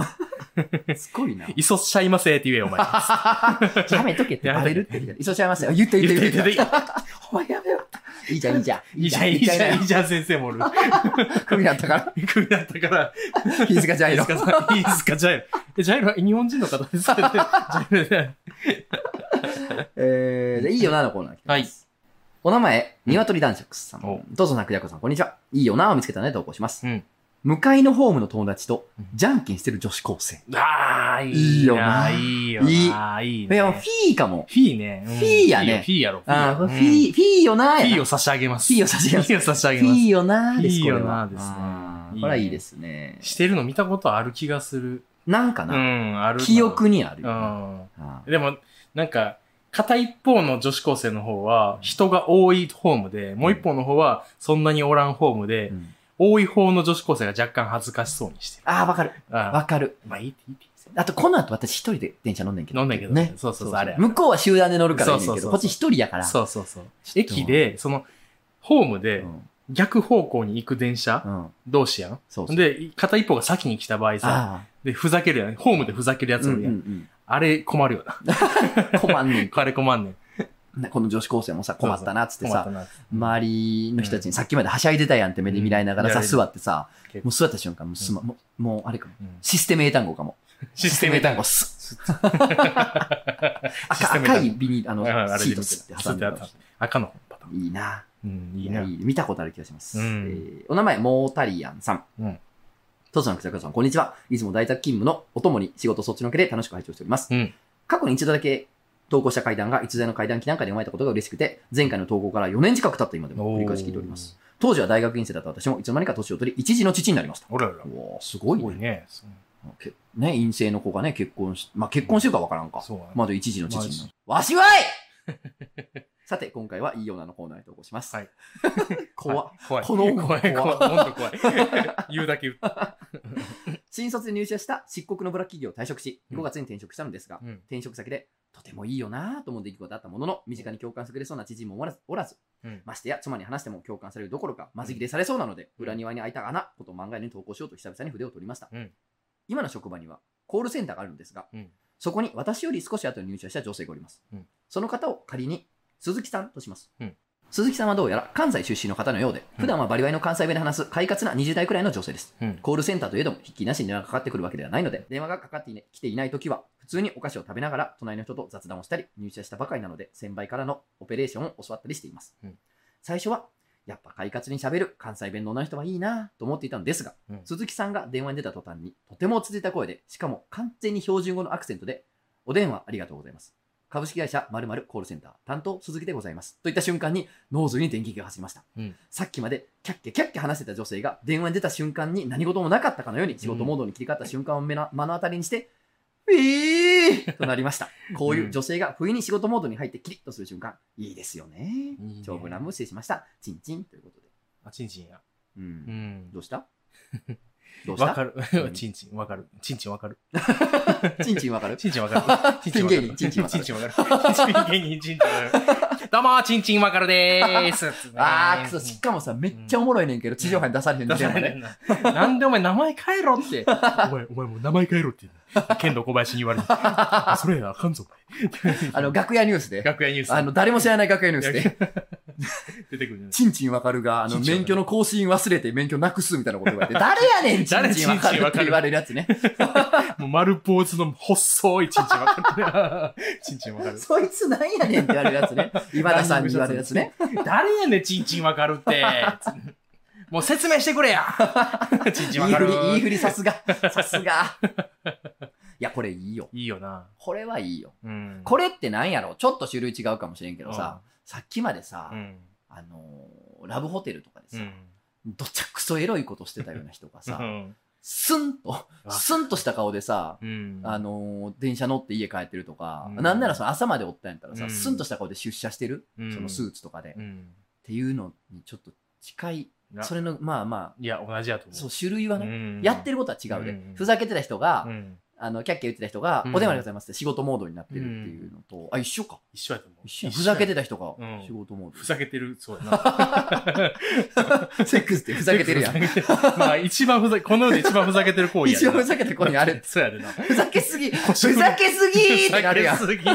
た。すごいな。磯しちゃいませって言えよ、お前。やめとけってバレるって言って。磯ちゃいますよ。言って言って言って。言ってお前やめろ。いいじゃん、いいじゃん。いいじゃん、いいじゃん、いいじゃん、先生もおる。首だったから。クビだったから、飯塚ジャイロ飯。塚ジャイロ。え、ジャイロは日本人の方ですか？ね ジャイロね。えー、じゃあいいよなのコーナー来てます。お名前、鶏男爵さおん。どうぞ、なくやこさん、こんにちは。いいよなを見つけたので投稿します。うん向かいのホームの友達とうん、じゃんけんしてる女子高生。あー、いいいいよよなな。いいよな。いいね。いや、フィーかも。フィーね。うんフィーやねフィーやろ。フー。ィー、フィーよなフィーを差し上げます。フィーを差し上げますフィーを差し上げフィます。ーよなーです、フィーよなーですねこれはいいですね。してるの見たことある気がする。うなんかな、ん、あるな。記憶にあるう。ん。あでも、なんか、片一方の女子高生の方は人が多いホームで、もう一方の方はそんなにおらんホームーでう、ん多い方の女子高生が若干恥ずかしそうにしてる。あー、わかる。あわかる。まあいいっていいって。あと、この後私一人で電車乗んねんけど。飲んだけどね。そうそうそう、あれや。向こうは集団で乗るからいいねんけど、そうそうそうこっち一人やから。そうそうそう。駅で、その、ホームうでん。逆方向に行く電車うん。同士やん？そうそう。で、片一方が先に来た場合さ、あで、ふざけるやん。ホームでふざけるやつおるやん。あれ困るよな。困んねん。あれ困んねん。この女子高生もさ、困ったなっつってさ。周りの人たちにさっきまではしゃいでたやんって目で見られながらさ、うん座ってさ、もう座った瞬間、もうすま、もう、もうあれかも。うんシステム英単語かも。システム英単語、スシス 赤赤いビニール、あのシートスって挟んで赤のパターン。いいな。うん、いいな。い見たことある気がします。お名前、モータリアンさん。うんトツさん、草倉さん、こんにちは。いつも大宅勤務のお供に仕事そっちのけで楽しく拝聴しております。うん。過去に一度だけ投稿した階段が逸材の階段期なんかで読まれたことが嬉しくて、前回の投稿から4年近く経った今でも繰り返し聞いております。当時は大学院生だった私もいつの間にか年を取り、一児の父になりました。おらおら。すごいね。ね。けね、陰性の子がね、結婚し、まあ結婚してるかわからんか。そうやまだ一児の父になる。まわしはい さて、今回はいいようなのコーナーに投稿します。はい。怖っ怖い。この音怖い、怖怖い。ほんと怖い。言うだけ言った。新卒で入社した漆黒のブラ企業を退職し、うん5月に転職したのですが、うん。転職先でとてもいいよなぁと思う出来事だったものの、身近に共感してくれそうな知人もおらず、おらずうん。ましてや妻に話しても共感されるどころか、まず切れされそうなので、うん裏庭に開いた穴こと漫画に投稿しようと久々に筆を取りました。うん今の職場にはコールセンターがあるんですが、うんそこに私より少し後に入社した女性がおります。うんその方を仮に鈴木さんとします。うん鈴木さんはどうやら関西出身の方のようで、普段はバリバリの関西弁で話す快活な20代くらいの女性です。うん。コールセンターといえども、引きなしに電話がかかってくるわけではないので、電話がかかってきていないときは、普通にお菓子を食べながら、隣の人と雑談をしたり、入社したばかりなので、先輩からのオペレーションを教わったりしています。うん最初は、やっぱ快活に喋る関西弁の女の人はいいなと思っていたのですが、うん鈴木さんが電話に出た途端に、とても落ち着いた声で、しかも完全に標準語のアクセントで、お電話ありがとうございます。株式会社〇〇コールセンター担当鈴木でございます。といった瞬間に脳髄に電撃が走りました。うんさっきまでキャッキャキャッキャ話してた女性が電話に出た瞬間に何事もなかったかのように仕事モードに切り替わった瞬間を目の当たりにして、えーとなりました。こういう女性が不意に仕事モードに入ってキリッとする瞬間、いいですよね。いいね長文乱文失礼しました。チンチンということで。あ、ちんちんや。う。うんん。どうした？どうした？わかるう。ん ちんちん、わかる。ちんちんわかる。チンチンわかる？ちんちんわかる。ピン芸人チンチンわかるちんちんわかる。ピン芸人ちんちんわかる。どうも、ちんちんわかるでーす。あー、くそ、しかもさ、めっちゃおもろいねんけど、地上波に出されへん出ねんな。なんでお前名前変えろって。お前、お前もう名前変えろって言うの。剣道小林に言われる。あそれあかんぞ。あの、楽屋ニュースで。楽屋ニュース。あの、誰も知らない楽屋ニュースで。出てくるね。チンチンわかるが、あの、免許の更新忘れて免許なくすみたいなこと言われて、誰やねん、チンチンわかるって言われるやつね。もう丸坊主の細いちんちんわかる。ちんちんわかる。そいつなんやねんって言われるやつね。今田さんに言われるやつね。誰やねん、ちんちんわかるって。もう説明してくれや。いいふり、いいふり、さすが。さすが。いや、これいいよ。いいよな。これはいいよ。うん。これってなんやろ？ちょっと種類違うかもしれんけどさ、さっきまでさう、ん。あのー、ラブホテルとかでさ、うん。どちゃくそエロいことしてたような人がうさ、ん。スンと、スンとした顔でさ、うん。あのー電車乗って家帰ってるとか、うんなんならその朝までおったんやったらさ、うんスンとした顔で出社してる、うんそのスーツとかで、っうん。ていうのにちょっと近い、な。それの、まあまいや、同じやとあ、思う。そう、種類はね、うん。やってることは違うで、うん。ふざけてた人が、うん。あの、キャッキャ言ってた人が、うんお電話ありがとうございますって仕事モードになってるっていうのと、あ、一緒か。一緒やと思う。一緒やふざけてた。た人がうん仕事モーふざけてる、そうやな。ド。セックスってふざけてるやん。ふざけてまあ、一番ふざけ、この世で一番ふざけてる行為や 一応なふざけてる子にある。そうやでな。ふざけすぎふざけすぎってなるやん。ふざけすぎ。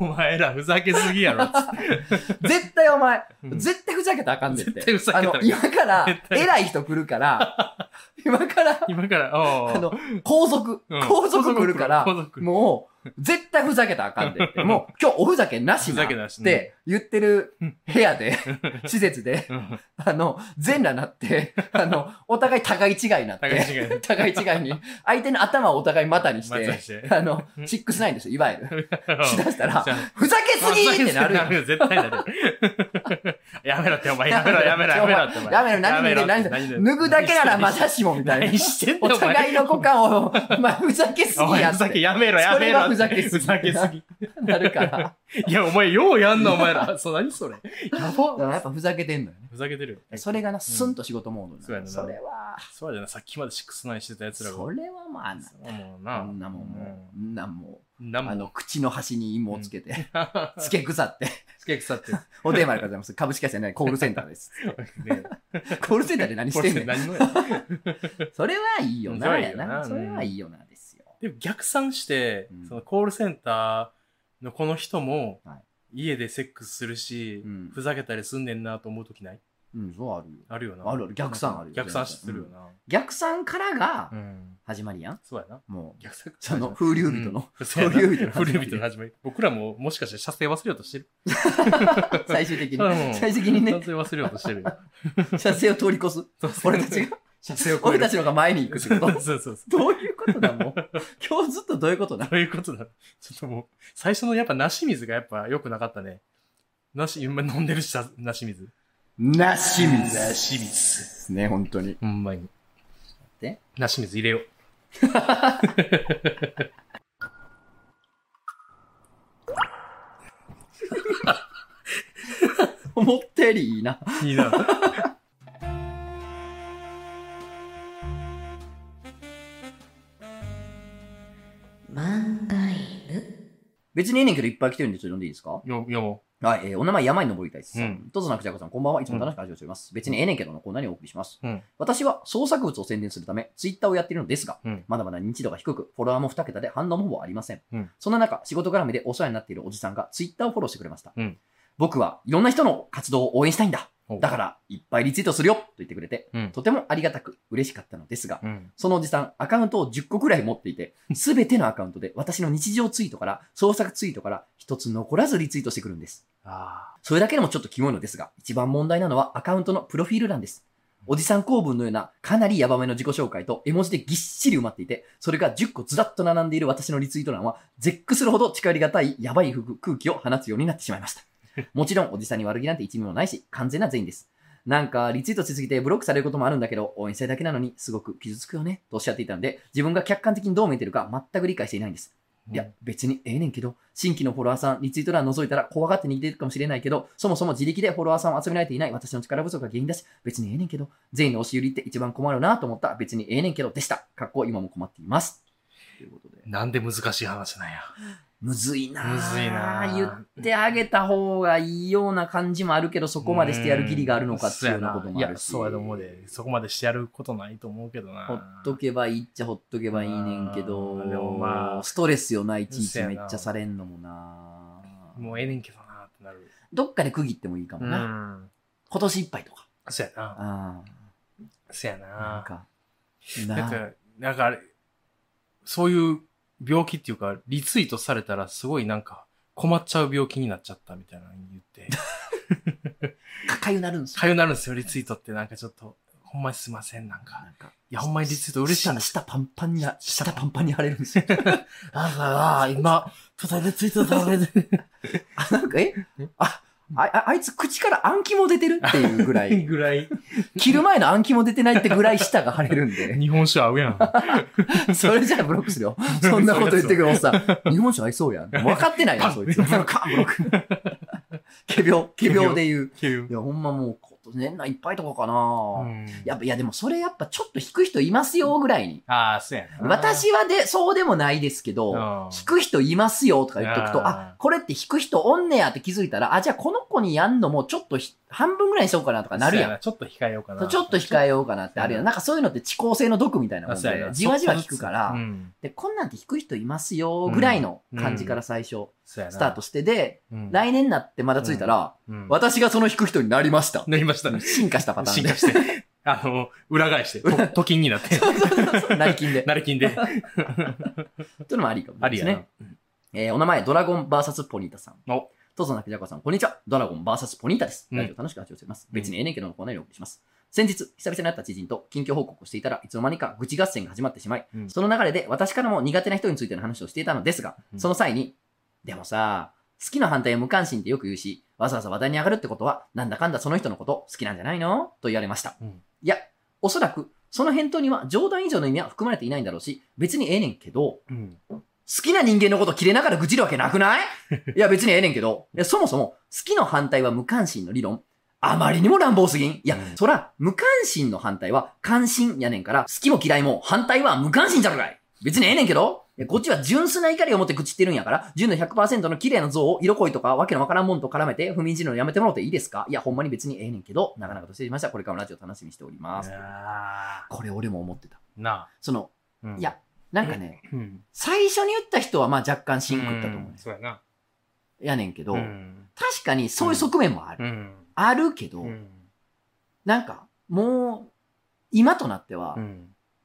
お前らふざけすぎやろ。絶対お前、うん絶対ふざけたらあかんでって。絶対ふざけたらあかんあの、今から偉い人来るから、今から、今から、あの、皇族、うん皇族来るからもう、絶対ふざけたらあかんでって。もう、今日おふざけなしなって言ってる部屋で、施設で、うんあの、全裸なって、あの、お互い互い違いになって、互い違い互い違いに、相手の頭をお互い股にして、してあの、シックスナインですよ、いわゆる。しだしたらふざけすぎってなるやん。絶対なる。やめろって、お前。やめろ、やめろ、やめろって、お前。やめろ、何で、何脱いで脱ぐだけならまだしも、みたいなお。互いの股間を、お前、ふざけすぎやって。ふざけ、やめろ、やめろ。ふざけすぎふざけすぎ。なるから。いや、お前ようやんな、お前ら。そう、何それ。やだかば。らやっぱふざけてんのよね。ふざけてるよ。それがな、スンと仕事モードになるそれは、そうじゃな、さっきまでシックスナインしてた奴らが。それはまあな、もうな。こんなもんもう、んなん。なんう、あの、も。口の端に芋をつけて、つ つけ腐って、つけ腐って。お電話でございます。株式会社ね、コールセンターです。ね コールセンターで何してんねん。何のやそれはいいよな、なそれはいいよな、でも逆算して、うん。そのコールセンターのこの人もは、家でセックスするし、うん。ふざけたりすんねんなと思うときない？うん、そうあるよ。あるよな。あるある。逆算あるよ。逆算するよな。逆算からがうん。始まりやん？そうやな。もう、逆算その風流人の、風流人の風流人の始まり。僕らももしかして射精忘れようとしてる？最終的うんに、最終的にね。射、精忘れようとしてるよ。射精を通り越す？俺たちが、射精を超える俺たちの方が前に行くってこと？そうそうそう。どういうことだもう？今日ずっとどういうことだ？どういうことだ？ちょっともう、最初のやっぱ梨水がやっぱ良くなかったね。梨、今飲んでるしさ、梨水。なし水で梨水。すね、本当に。ほんまに。で梨水入れよう。思ったよりいいな。いいな。漫画犬別にええねんけどいっぱい来てるんでちょっと読んでいいですか？よ、読もはい、えーお名前山に登りたいです。うんとぞなくじゃこさん、こんばんは。いつも楽しく話をしております。別にええねんけどのコーナーにお送りします。うん私は創作物を宣伝するため、ツイッターをやっているのですが、うんまだまだ認知度が低く、フォロワーも2桁で反応もほぼありません。うんそんな中、仕事絡みでお世話になっているおじさんがツイッターをフォローしてくれました。うん僕はいろんな人の活動を応援したいんだ。う。だから、いっぱいリツイートするよと言ってくれて、うんとてもありがたく嬉しかったのですが、うん。そのおじさん、アカウントを10個くらい持っていて、すべてのアカウントで私の日常ツイートから、創作ツイートから一つ残らずリツイートしてくるんです。あそれだけでもちょっとキモいのですが、一番問題なのはアカウントのプロフィール欄です。おじさん公文のようなかなりヤバめの自己紹介と絵文字でぎっしり埋まっていて、それが10個ずらっと並んでいる私のリツイート欄は、絶句するほど近寄りがたいヤバい空気を放つようになってしまいました。もちろんおじさんに悪気なんて一味もないし、完全な善意です。なんか、リツイートしすぎてブロックされることもあるんだけど、応援したいだけなのにすごく傷つくよね、とおっしゃっていたので、自分が客観的にどう見てるか全く理解していないんです。あ。いや、別にええねんけど、新規のフォロワーさん、リツイート欄覗いたら怖がって逃げてるかもしれないけど、そもそも自力でフォロワーさんを集められていない私の力不足が原因だし、別にええねんけど、全員の押し売りって一番困るなと思った別にええねんけどでした。かっこ今も困っています。ということで。なんで難しい話なんや。むずいなぁむずいなぁ言ってあげた方がいいような感じもあるけど、そこまでしてやる義理があるのかっていうようなこともあるし。いや、そうやと思うで。そこまでしてやることないと思うけどな。ほっとけばいいっちゃほっとけばいいねんけど、うんでもまあストレスよな、いちいちめっちゃされんのもなもうええねんけどなってなる。どっかで区切ってもいいかもな。ん。今年いっぱいとか。そうやな。ああ。そうやなんな。か。ななんか、なんかあれ、そういう病気っていうか、リツイートされたらすごいなんか困っちゃう病気になっちゃったみたいなの言って。かかゆなるんですよ。かゆなるんですよ、リツイートってなんかちょっと、ほんまにすいません、なんか。なんか。いや、ほんまにリツイート嬉しいん下パンパンにな、下パンパンに腫れるんですよ。ああ、今、ちょっとリツイートされて。あ、なんか、え？あ、あ、ああいつ口から暗記も出てるっていうぐらい、ぐらい、切る前の暗記も出てないってぐらい舌が腫れるんで、日本酒合うやん。それじゃあブロックするよ。そんなこと言ってくるおっさん。日本酒合いそうやん。分かってないな、そいつ。カンブロック。仮病、仮病で言う。い。や、ほんまもう、今年年内いっぱいとかかな、うんやっぱ、いやでもそれやっぱちょっと引く人いますよぐらいに。ああ、そうやな。私はで、そうでもないですけど、うん引く人いますよとか言っとくと、あこれって引く人おんねやって気づいたら、あ、じゃあこの子にやんのもちょっとひ半分ぐらいにしようかなとかなるやん。ちょっと控えようかな。ちょっと控えようかなってあるやん。なんかそういうのって遅効性の毒みたいなもんで、じわじわ引くから、うん。で、こんなんて引く人いますよぐらいの感じから最初。スタートしてで、うん。来年になってまだついたら、うん私がその引く人になりました。なりましたね。進化したパターンで進化。して。あの、裏返して、と都金になって、成金で。成金で。というのもありかもですね。。えーお名前、ドラゴン VS ポニータさん。おとぞなくじゃこさん、こんにちは。ドラゴン VS ポニータです。うんラジオ楽しく話をしています。うん別にええねんけどのコーナーにお送りします。先日、久々に会った知人と近況報告をしていたらいつの間にか愚痴合戦が始まってしまい、うんその流れで私からも苦手な人についての話をしていたのですが、うんその際に、でもさ、好きの反対は無関心ってよく言うし、わざわざ話題に上がるってことは、なんだかんだその人のこと好きなんじゃないの？と言われました。うんいや、おそらく、その返答には冗談以上の意味は含まれていないんだろうし、別にええねんけど、うん。好きな人間のこと切れながら愚痴るわけなくない？いや別にええねんけど、そもそも好きの反対は無関心の理論。あまりにも乱暴すぎん。いや、うんそら、無関心の反対は関心やねんから、好きも嫌いも反対は無関心じゃろかい。別にええねんけど、こっちは純粋な怒りを持って愚痴ってるんやから、純の100%の綺麗な像を色恋とかわけのわからんもんと絡めて不眠じるのやめてもらっていいですか？いや、ほんまに別にええねんけど、なかなかと失礼しました。これからもラジオ楽しみにしております。あこれ俺も思ってた。ーなあ。その、うんいや、なんかね、うん。最初に言った人はまあ若干シンクったと思うねん。そうやな。やねんけど、うん。確かにそういう側面もある。うん。あるけど、うん。なんか、もう、今となっては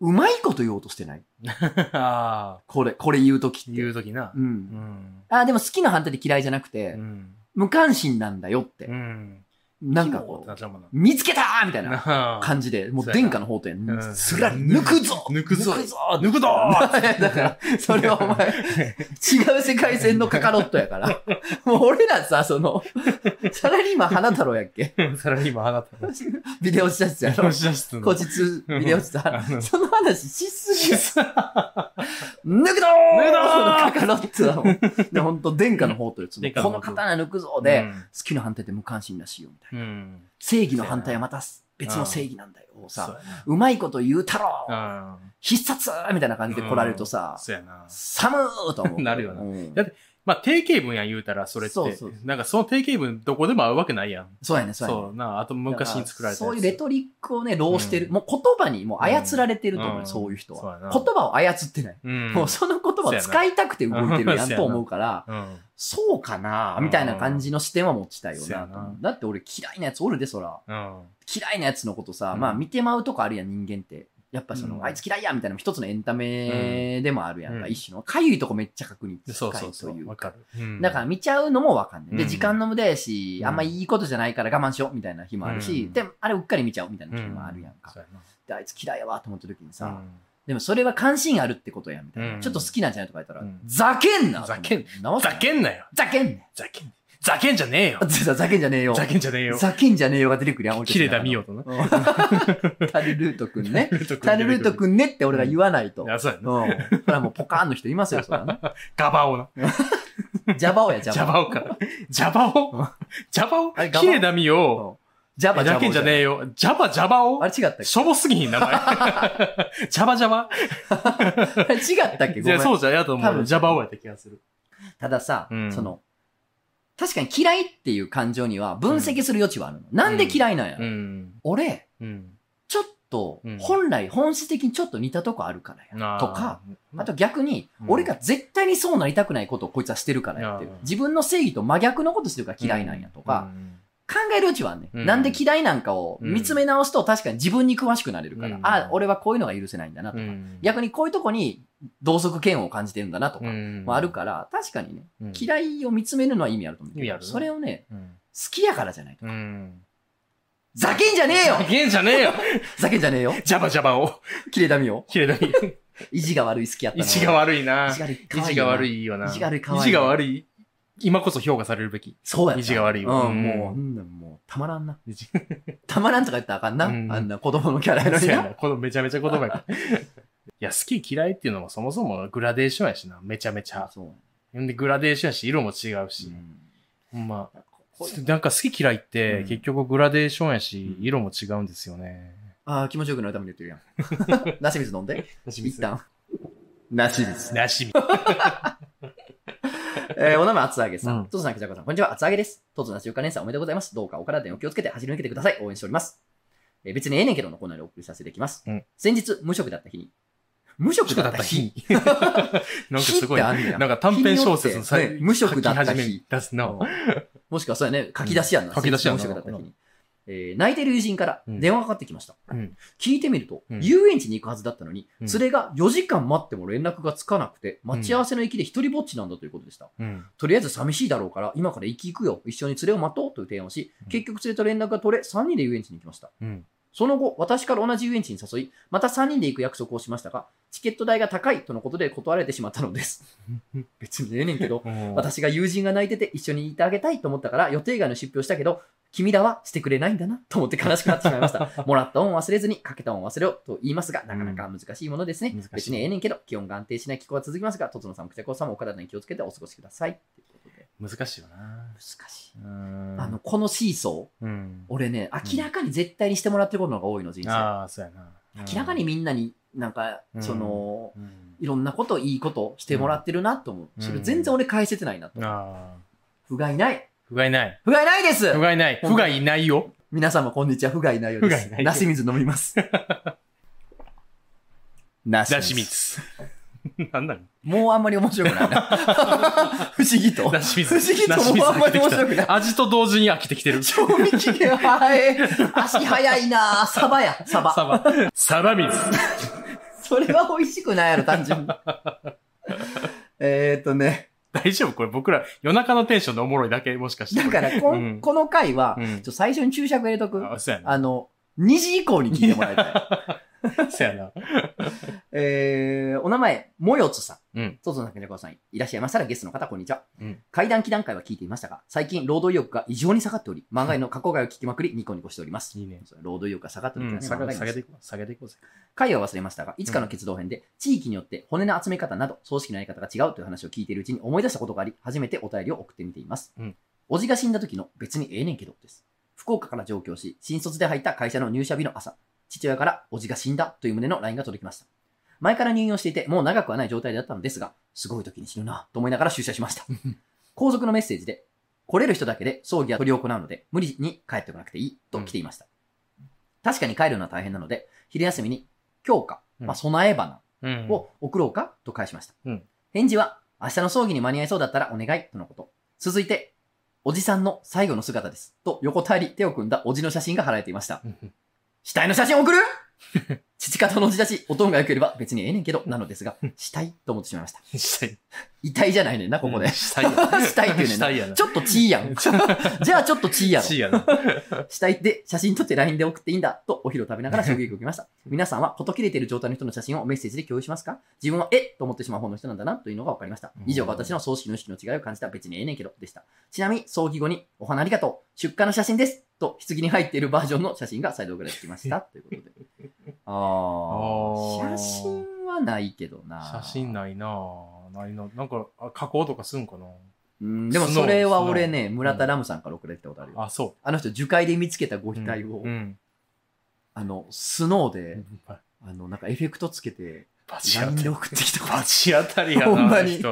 う、まいこと言おうとしてない？ああ、これ、これ言うときって。言うときなう。。うんん。あ、でも好きな反対で嫌いじゃなくて、うん。無関心なんだよって。うん。なんかこう。見つけたーみたいな感じで、もう殿下の方とやんうん。すらり抜くぞ。抜くぞ。抜くぞ抜くぞ だから、それはお前、違う世界線のカカロットやから。もう俺らさ、その、サラリーマン花太郎やっけ？サラリーマン放ったの。ビデオ試写室やろ。押し出すの。後日、ビデオ室あの。その話しすぎや。抜くぞー！抜くぞのカカロットはもう。で、ほんと、殿下の方とやつもこの刀抜くぞで、好きな反対って無関心らしいよ、みたいな。うん。正義の反対はまた別の正義なんだよ。そうさ、やなうまいこと言うたろうん。必殺みたいな感じで来られるとさ。寒ーと思う。なるよなうんだってまあ、定型文やん言うたら、それって。そうそうなんかその定型文どこでも合うわけないやん。そうやね、そうやね。そうな。あと昔に作られた。そういうレトリックをね、浪してる。うんもう言葉にもう操られてると思うよ、うんそういう人は。言葉を操ってない。うん。もうその言葉を使いたくて動いてるやんと思うから、うん。そうかなみたいな感じの視点は持ちたいよな。だって俺嫌いなやつおるで、そら。うん。嫌いなやつのことさ、うんまあ見てまうとこあるやん、人間って。やっぱその、うん。あいつ嫌いやみたいなのも一つのエンタメでもあるやん。か、うん。一種の。かゆいとこめっちゃ確認近いそうそう。そう。わかる。うん。だから見ちゃうのもわかんない。で、うん。時間の無駄やし、うんあん。まいいことじゃないから我慢しようみたいな日もあるし、うん。でもあれうっかり見ちゃうみたいな日もあるやんか。そうやで、あいつ嫌いやわと思った時にさ、なでもそれは関心あるってことやんみたいな。うん。ちょっと好きなんじゃないとか言ったら、うん。ざけんなざけんざけん。なよ。ざけんねざけん、ざけんじゃねえよん ざけんじゃねえよ。ざけんじゃねえよ。ざけんじゃねえよが出てくるやん、俺切れたみよとな。うんタルルートくんね。タルルートくん ねって俺が言わないと。いや、そうやな。うん。それはもうポカーンの人いますよ、そらね。ガバオな。ジャバオや、ジジャバオ。ャバオか。ジャバオ？ジャバオ？あれガバオ？切れたみよ。ジャバ、ジャバけんじゃねえよ。ジャバジャバオ？あれ違ったっけ？しょぼすぎひん、名前。ジャバジャバ？違ったっけ？ごめそうじゃんやと思う。多分ジャバオやった気がする。たださ、うんその、確かに嫌いっていう感情には分析する余地はあるの。なんで嫌いなんやろ、うん。俺、うん。ちょっとうん、本来本質的にちょっと似たとこあるからや。とか、あと逆に、うん俺が絶対にそうなりたくないことをこいつはしてるからやってるうん。自分の正義と真逆のことしてるから嫌いなんやとか、考える余地はね、うんん。なんで嫌いなんかを見つめ直すと確かに自分に詳しくなれるから、うんあ、俺はこういうのが許せないんだなとか、うん、逆にこういうとこに同族嫌悪を感じてるんだなとか、うんもあるから、確かにね、うん嫌いを見つめるのは意味あると思う。意味あるそれをね、うん。好きやからじゃないと。うん。ざけんじゃねえよざけんじゃねえよ ざけんじゃねえよジャバジャバを。切れだみよ切れたみ。意地が悪い好きやったな。意地が悪いな。意地が悪い。意地が悪い。いよな。意地が悪い意地が悪い。今こそ評価されるべき。そうや意地が悪いわうん、うんもう、うんもう、たまらんな。たまらんとか言ったらあかんな。うんあんな子供のキャラやのにな。そうやな。このめちゃめちゃ言葉やから。いや、好き嫌いっていうのもそもそもグラデーションやしな。めちゃめちゃ。そう。んで、グラデーションやし、色も違うし。うんほんま。なんか好き嫌いってうん結局グラデーションやし、うん色も違うんですよね。ああ、気持ちよくなるために言ってるやん。なし水飲んで。一旦。なし水。なしみ。えー、お名前、厚揚げさうんん。とつなきちゃこさん。こんにちは、厚揚げです。とつなしゅうか年さんおめでとうございます。どうかお体にお気をつけて走り抜けてください。応援しております。えー別にええねんけどのコーナーでお送りさせていただきます。うん先日、無職だった日に。無職だった日 なんかすごい。なんか短編小説の日によってね無職だった日もしくはそうやね、書き出しやんな。書き出しやんな無職だった日に。えー泣いてる友人から電話がかかってきました。うん。聞いてみると、うん遊園地に行くはずだったのに、うん連れが4時間待っても連絡がつかなくて、待ち合わせの駅で一人ぼっちなんだということでした。うん。とりあえず寂しいだろうから、今から駅行くよ。一緒に連れを待とうという提案をしうん、結局連れと連絡が取れ、3人で遊園地に行きました。うん。その後、私から同じ遊園地に誘い、また3人で行く約束をしましたが、チケット代が高いとのことで断られてしまったのです。別にええねんけど、うん私が友人が泣いてて一緒にいてあげたいと思ったから予定外の出費をしたけど、君らはしてくれないんだなと思って悲しくなってしまいました。もらった恩を忘れずに、かけた恩を忘れよと言いますが、なかなか難しいものですね。別にええねんけど、気温が安定しない気候が続きますが、とつのさんもくちゃこさんもお体に気をつけてお過ごしください。難しいよな。難しい。うんあの、このシーソー、うん。俺ね、明らかに絶対にしてもらってることの方が多いの、人生。ああ、そうやな。明らかにみんなになんか、うんその、うん。いろんなこと、いいことしてもらってるなと思う。うんそれ全然俺返せてないなと。ああ。不甲斐ない。不甲斐ない。不甲斐ないです不甲斐ない。不甲斐ないよ。皆様こんにちは、不甲斐ないようですな。し水飲みます。なだし。水。なんなのもうあんまり面白くないな。不思議と。不思議ともうあんまり面白くない。味と同時に飽きてきてる。賞味期限早い。足早いなサバや、サバ。サバ。サバ水。それは美味しくないやろ、単純に。えーっとね。大丈夫？これ僕ら夜中のテンションでおもろいだけもしかして。だからこん、うんこの回は、うん最初に注釈入れとく。あ、そうやな。あの、2時以降に聞いてもらいたい。そうやな。えー、お名前、もよつさん。うん。とつのさん、けさん、いらっしゃいましたらゲストの方、こんにちは。うん階段期段階は聞いていましたが、最近、労働意欲が異常に下がっており、漫画への過去回を聞きまくり、ニコニコしております。いいね。労働意欲が下がっておうん。るからね、下げ漫画に下げていこう。下げていこうぜ。回は忘れましたが、いつかの決動編で、地域によって骨の集め方など、葬式のやり方が違うという話を聞いているうちに思い出したことがあり、初めてお便りを送ってみています。うんおじが死んだ時の別にええねんけどです。福岡から上京し、新卒で入った会社の入社日の朝、父親からおじが死んだという旨の LINE が届きました。前から入院をしていて、もう長くはない状態だったのですが、すごい時に死ぬなと思いながら出社しました。後続のメッセージで、来れる人だけで葬儀は執り行うので、無理に帰ってこなくていいと来ていました。確かに帰るのは大変なので、昼休みに、今日か、うんまあ、備え花うん。を送ろうかと返しました。うん返事は、明日の葬儀に間に合いそうだったらお願いとのこと。続いて、おじさんの最後の姿です。と横たわり手を組んだおじの写真が貼られていました。死体の写真送る？父方のおじだし、おとんが良ければ別にええねんけど、なのですが、死体と思ってしまいました。したい。遺体じゃないねんな、ここで。したいやな。死体っていうねんなしたいやな。ちょっと血やん。じゃあちょっと血やろ。しいやな。死体で写真撮って LINE で送っていいんだとお昼を食べながら衝撃を受けました。皆さんは事切れている状態の人の写真をメッセージで共有しますか？自分はえっと思ってしまう方の人なんだなというのが分かりました。以上が私の葬式の意識の違いを感じた別にええねんけどでした。ちなみに葬儀後にお花ありがとう。出荷の写真です。と棺に入っているバージョンの写真が再度送られてきました。ということで。ああ写真はないけどな。写真ないなぁ。ないな。なんか、あ加工とかすんかな？うん、でもそれは俺ね、村田ラムさんから送られてたことあるよ。あ、そあの人、樹海で見つけたごう。遺体を、うん。あの、スノーで、うんあの、なんかエフェクトつけて、LINE で。送ってきたこバチ当たりやな。ほんまに。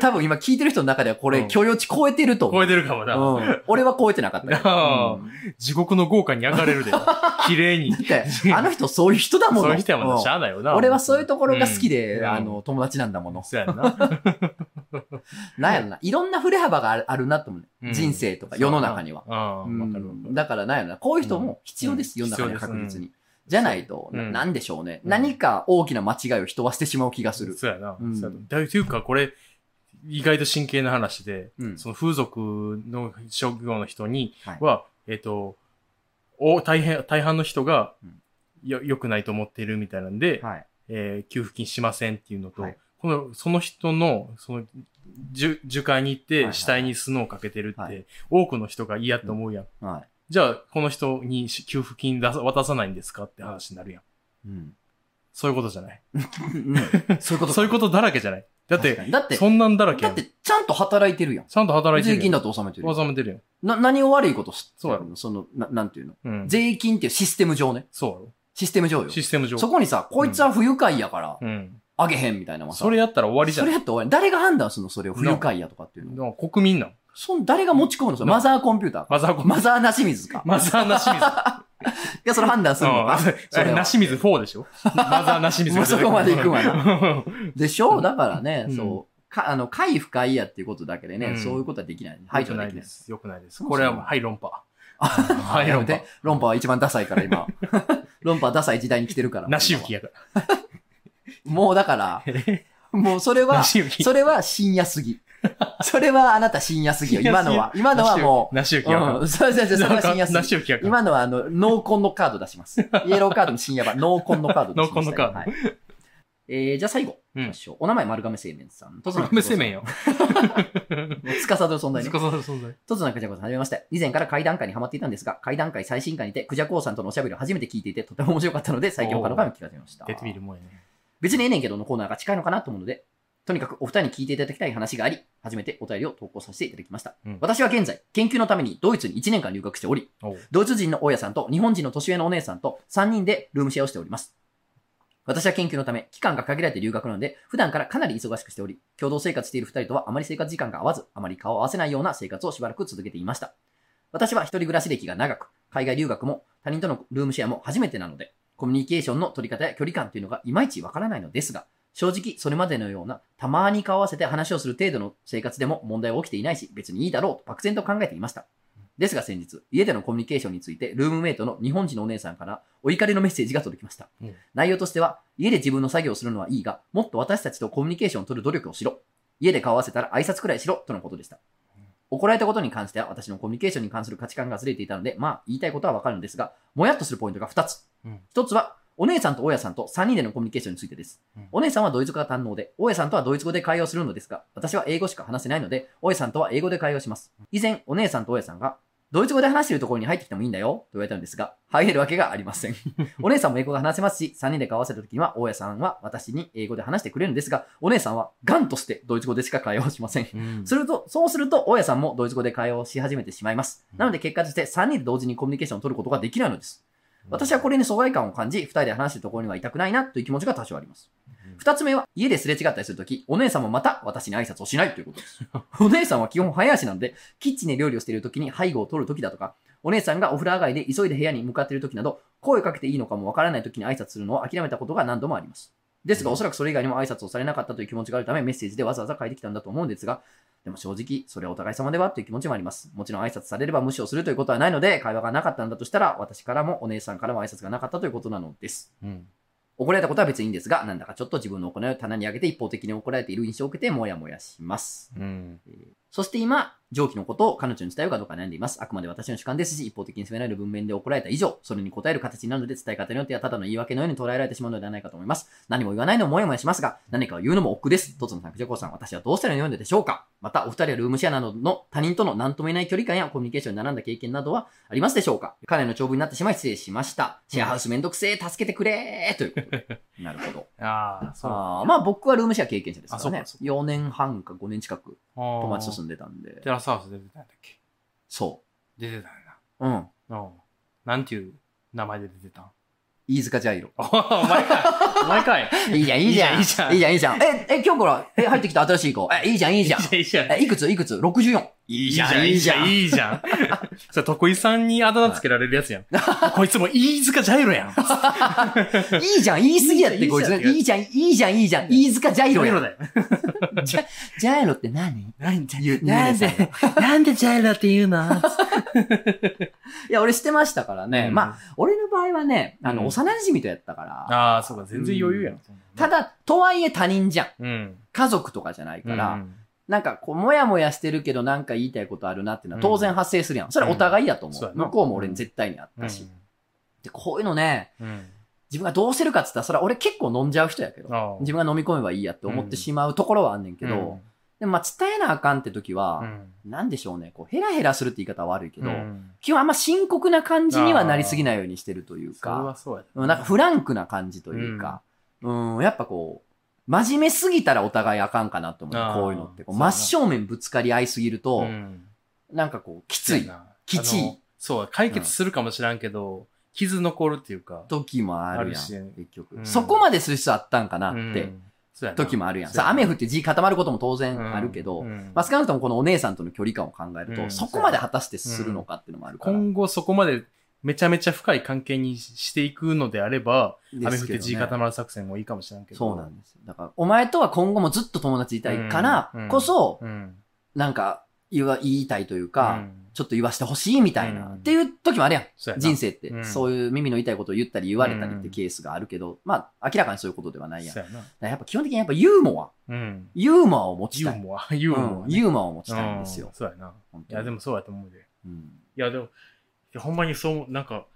多分今聞いてる人の中ではこれうん許容値超えてると思う。超えてるかもな。うん。俺は超えてなかった地獄 の豪華に焼かれるで。綺麗に。あの人そういう人だもの。そういう人やもんな。しゃうあないよな。ん俺はそういうところが好きで、うんあの、友達なんだもの。そうやんな。なんやろな。いろんな振れ幅があるなと思う人生とか世の中には。だからなんやろな。こういう人も必要です、うん世の中には確実に。じゃないと、なう。ん。なんでしょうね、うん。何か大きな間違いを人はしてしまう気がする。そうやな。うん。そうやなだというか、これ、意外と真剣な話で、うん。その風俗の職業の人にはい。は、えっ、と、お大変、大半の人がうん。よ、良くないと思っているみたいなんで、はい。えー給付金しませんっていうのと、はい。この、その人の、その、樹樹海に行っはいはいて死体にスノーをかけてるって、はい。多くの人が嫌と思うやん。はじゃあ、この人にし給付金出さ渡さないんですかって話になるやん。い。うん。そういうことじゃない？うんそういうことそういうことだらけじゃない？だって確か、にだって、そんなんだらけやん。だって、ちゃんと働いてるやん。ちゃんと働いてるやん。税金だと納めてるやん。納めてるやん。な、何を悪いことしそうやのその、な、なんていうの？うん。税金っていうシステム上ね。そうやろ。システム上よ。システム上。そこにさ、こいつは不愉快やから、うん。あげへんみたいなのはさそれやったら終わりじゃないそれやって終わり。誰が判断するの？それを不愉快やとかっていうの。国民なん。そん、誰が持ち込むのそれなマザーコンピューターか。マザーコンマザーなし水か。マザーなし水。いや、それ判断するのか？それはなし水4でしょ？マザーなし水そこまで行くわな。でしょ？だからね、うんそう。か、あの、快不快やっていうことだけでね、うんそういうことはできない。はい、排除できない。です。よくないです。これは、はい、論破。はい論破。論破は一番ダサいから今。論破はダサい時代に来てるから。なし浮きやかもうだから、もうそれら。は。それは深夜すぎ。それはあなた深夜すぎよ。今のは。今のはもう。なしゆきやうん、そうそうそう、それは深夜すぎ。なしゆきやかん。今のはあの、ノーコンのカード出します。イエローカードの深夜版、ノーコンのカード出しましたノーコンのカードはいえー、じゃあ最後。うんお名前丸亀製麺さん。丸亀製麺よ。つかさどる存在ね。司る存在。とつなくじゃこさん、はじめまして。以前から階段階にハマっていたんですが、階段階最新回にて、クジャコウさんとのおしゃべりを初めて聞いていて、とても面白かったので、最近他の回も聞かせました。出てみるもんやね。別にええねんけどのコーナーが近いのかなと思うので、とにかくお二人に聞いていただきたい話があり、初めてお便りを投稿させていただきました。うん私は現在、研究のためにドイツに1年間留学しており、おうドイツ人の大家さんと日本人の年上のお姉さんと3人でルームシェアをしております。私は研究のため、期間が限られて留学なので、普段からかなり忙しくしており、共同生活している二人とはあまり生活時間が合わず、あまり顔を合わせないような生活をしばらく続けていました。私は一人暮らし歴が長く、海外留学も他人とのルームシェアも初めてなので、コミュニケーションの取り方や距離感というのがいまいちわからないのですが、正直それまでのようなたまに顔を合わせて話をする程度の生活でも問題は起きていないし、別にいいだろうと漠然と考えていました。ですが先日、家でのコミュニケーションについて、ルームメイトの日本人のお姉さんからお怒りのメッセージが届きました。うん内容としては、家で自分の作業をするのはいいが、もっと私たちとコミュニケーションを取る努力をしろ。家で顔を合わせたら挨拶くらいしろ、とのことでした。怒られたことに関しては、私のコミュニケーションに関する価値観がずれていたので、まあ、言いたいことはわかるのですが、もやっとするポイントが2つ。うん1つは、お姉さんと大家さんと3人でのコミュニケーションについてです。うんお姉さんはドイツ語が堪能で、大家さんとはドイツ語で会話をするのですが、私は英語しか話せないので、大家さんとは英語で会話をします。以前、お姉さんと大家さんが、ドイツ語で話しているところに入ってきてもいいんだよ、と言われたのですが、入れるわけがありません。お姉さんも英語が話せますし、3人で顔を合わせた時には、大家さんは私に英語で話してくれるんですが、お姉さんはガンとしてドイツ語でしか会話をしません。うんすると、そうすると、大家さんもドイツ語で会話をし始めてしまいます。うんなので結果として3人で同時にコミュニケーションを取ることができないのです。私はこれに疎外感を感じ、2人で話しているところにはいたくないなという気持ちが多少あります。2つ目は、家ですれ違ったりするとき、お姉さんもまた私に挨拶をしないということです。お姉さんは基本早足なので、キッチンで料理をしているときに背後を取るときだとか、お姉さんがお風呂上がりで急いで部屋に向かっているときなど、声をかけていいのかもわからないときに挨拶するのを諦めたことが何度もあります。ですが、うんおそらくそれ以外にも挨拶をされなかったという気持ちがあるため、メッセージでわざわざ書いてきたんだと思うんですが、でも正直、それはお互い様ではという気持ちもあります。もちろん挨拶されれば無視をするということはないので、会話がなかったんだとしたら、私からもお姉さんからも挨拶がなかったということなのです。うん。怒られたことは別にいいんですが、なんだかちょっと自分の行いを棚に上げて一方的に怒られている印象を受けてもやもやします。うん。えーそして今、上記のことを彼女に伝えようかどうか悩んでいます。あくまで私の主観ですし、一方的に責められる文面で怒られた以上、それに答える形になるので伝え方によってはただの言い訳のように捉えられてしまうのではないかと思います。何も言わないのももやもやしますが、何かを言うのも億劫です。とつのさん、くじゃこさん、私はどうしたらよいのでしょうかまた、お二人はルームシェアなどの他人との何とも言えない距離感やコミュニケーションに並んだ経験などはありますでしょうかかなりの長文になってしまい失礼しました。シェアハウスめんどくせえ、助けてくれーということで。なるほど。ああ、そう。まあ僕はルームシェア経験者ですからねあそうかそう。4年半か5年近く友友達と住んでたんでテ。ラスハウス出てたんだっけ？そ出てたんやう。うん。な。うん。なんていう名前で出てたん？飯塚ジャイロ。お お前かい。お前かい。いいじゃん、いいじゃん。いいじゃんいいじゃん、いいじゃん。え、え、今日から、え、入ってきた？新しい子。え、いいじゃん、いいじゃん。いいじゃん。え、いくつ？いくつ ?64。いいいじゃん、いいじゃん、いいじゃん。それ、徳井さんにあだ名つけられるやつやん。こいつも飯塚ジャイロやん。いいじゃん、言い過ぎやって、こいつ。いいじゃんいいじゃん、いいじゃん。飯塚ジャイロやん。ジャイロだよ。ジャイロって何？なんで言うなんで、なんでジャイロって言うの？いや、俺してましたからね。まあ、あ、俺の場合はね、あの、うん幼馴染とやったから。ああ、そうか、全然余裕やん。ただ、とはいえ他人じゃん。うん。家族とかじゃないから。うんなんか、こう、もやもやしてるけど、なんか言いたいことあるなっていうのは当然発生するやん。それはお互いやと思う。向こうも俺に絶対にあったし。で、こういうのね、うん。自分がどうしてるかって言ったら、それは俺結構飲んじゃう人やけど、自分が飲み込めばいいやって思ってしまうところはあんねんけど、でもまあ伝えなあかんって時は、うん、なんでしょうね、こう、ヘラヘラするって言い方は悪いけど、うん。基本あんま深刻な感じにはなりすぎないようにしてるというか、なんかフランクな感じというか、うん、やっぱこう、真面目すぎたらお互いあかんかなと思う。こういうのって。真正面ぶつかり合いすぎると、うん。なんかこう、きついな。きちい。そう、解決するかもしらんけど、傷残るっていうか。時もあるやん、結局、うん。そこまでする必要あったんかなって、時もあるやん。さ雨降って地固まることも当然あるけど、うんまあ少なくともこのお姉さんとの距離感を考えると、うんそこまで果たしてするのかっていうのもあるから。今後そこまでめちゃめちゃ深い関係にしていくのであれば、雨降って地固ままる作戦もいいかもしれんけど。そうなんですよ。だから、お前とは今後もずっと友達いたいからうんこそ、うん。なんか言いたいというか、ちょっと言わしてほしいみたいな、うんっていう時もあるやん。人生って、うんそういう耳の痛いことを言ったり言われたりってケースがあるけど、まあ、明らかにそういうことではないやん。ややっぱ基本的にやっぱユーモア、うん。ユーモアを持ちたい。ユーモア、ユーモアうんね。ユーモアを持ちたいんですようん。そうやな。いや、でもそうやと思うで。うん。いや、でも、いやほんまにそう、なんか、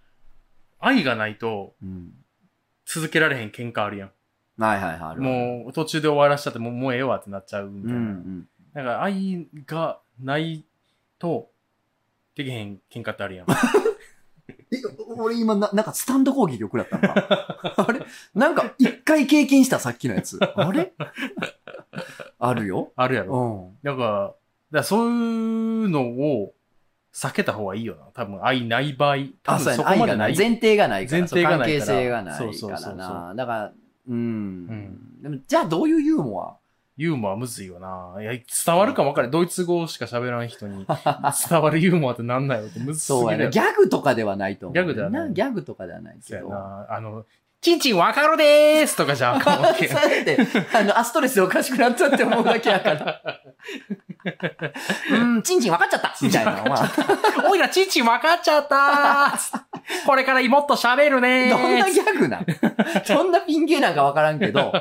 愛がないとうん。続けられへん喧嘩あるやん。はいはいはい。もう途中で終わらしちゃってもうもうええわってなっちゃうみうん、うたいな。ん。だから愛がないと、できへん喧嘩ってあるやん。え、俺今な、なんかスタンド攻撃を食らったのか あれ？なんか一回経験したさっきのやつ。あれ？あるよ。あるやうろ。ん。だから、だからそういうのを避けた方がいいよな。多分愛ない場合。多あ、分そこまでな。愛がないい。前提がないから。前提がないから関係性がないそうそうかそうそうらな。だから、うん。んでも、じゃあどういうユーモア？ユーモアむずいよな。いや、伝わるかも分かる。ドイツ語しか喋らん人に 伝わるユーモアってなんないよってむずすぎそうやね。るよ。ギャグとかではないと思う。ギャグではないギャグとかではないけど。な。あの、チンチンわかるでーすとかじゃあかんわけ。そうやって、あの、あ、ストレスおかしくなったって思うだけやから。うん、チンチン分かっちゃったみたいな。おいらチンチンわかっちゃったーこれからもっと喋るねーどんなギャグなんどんなピン芸なんか分からんけど、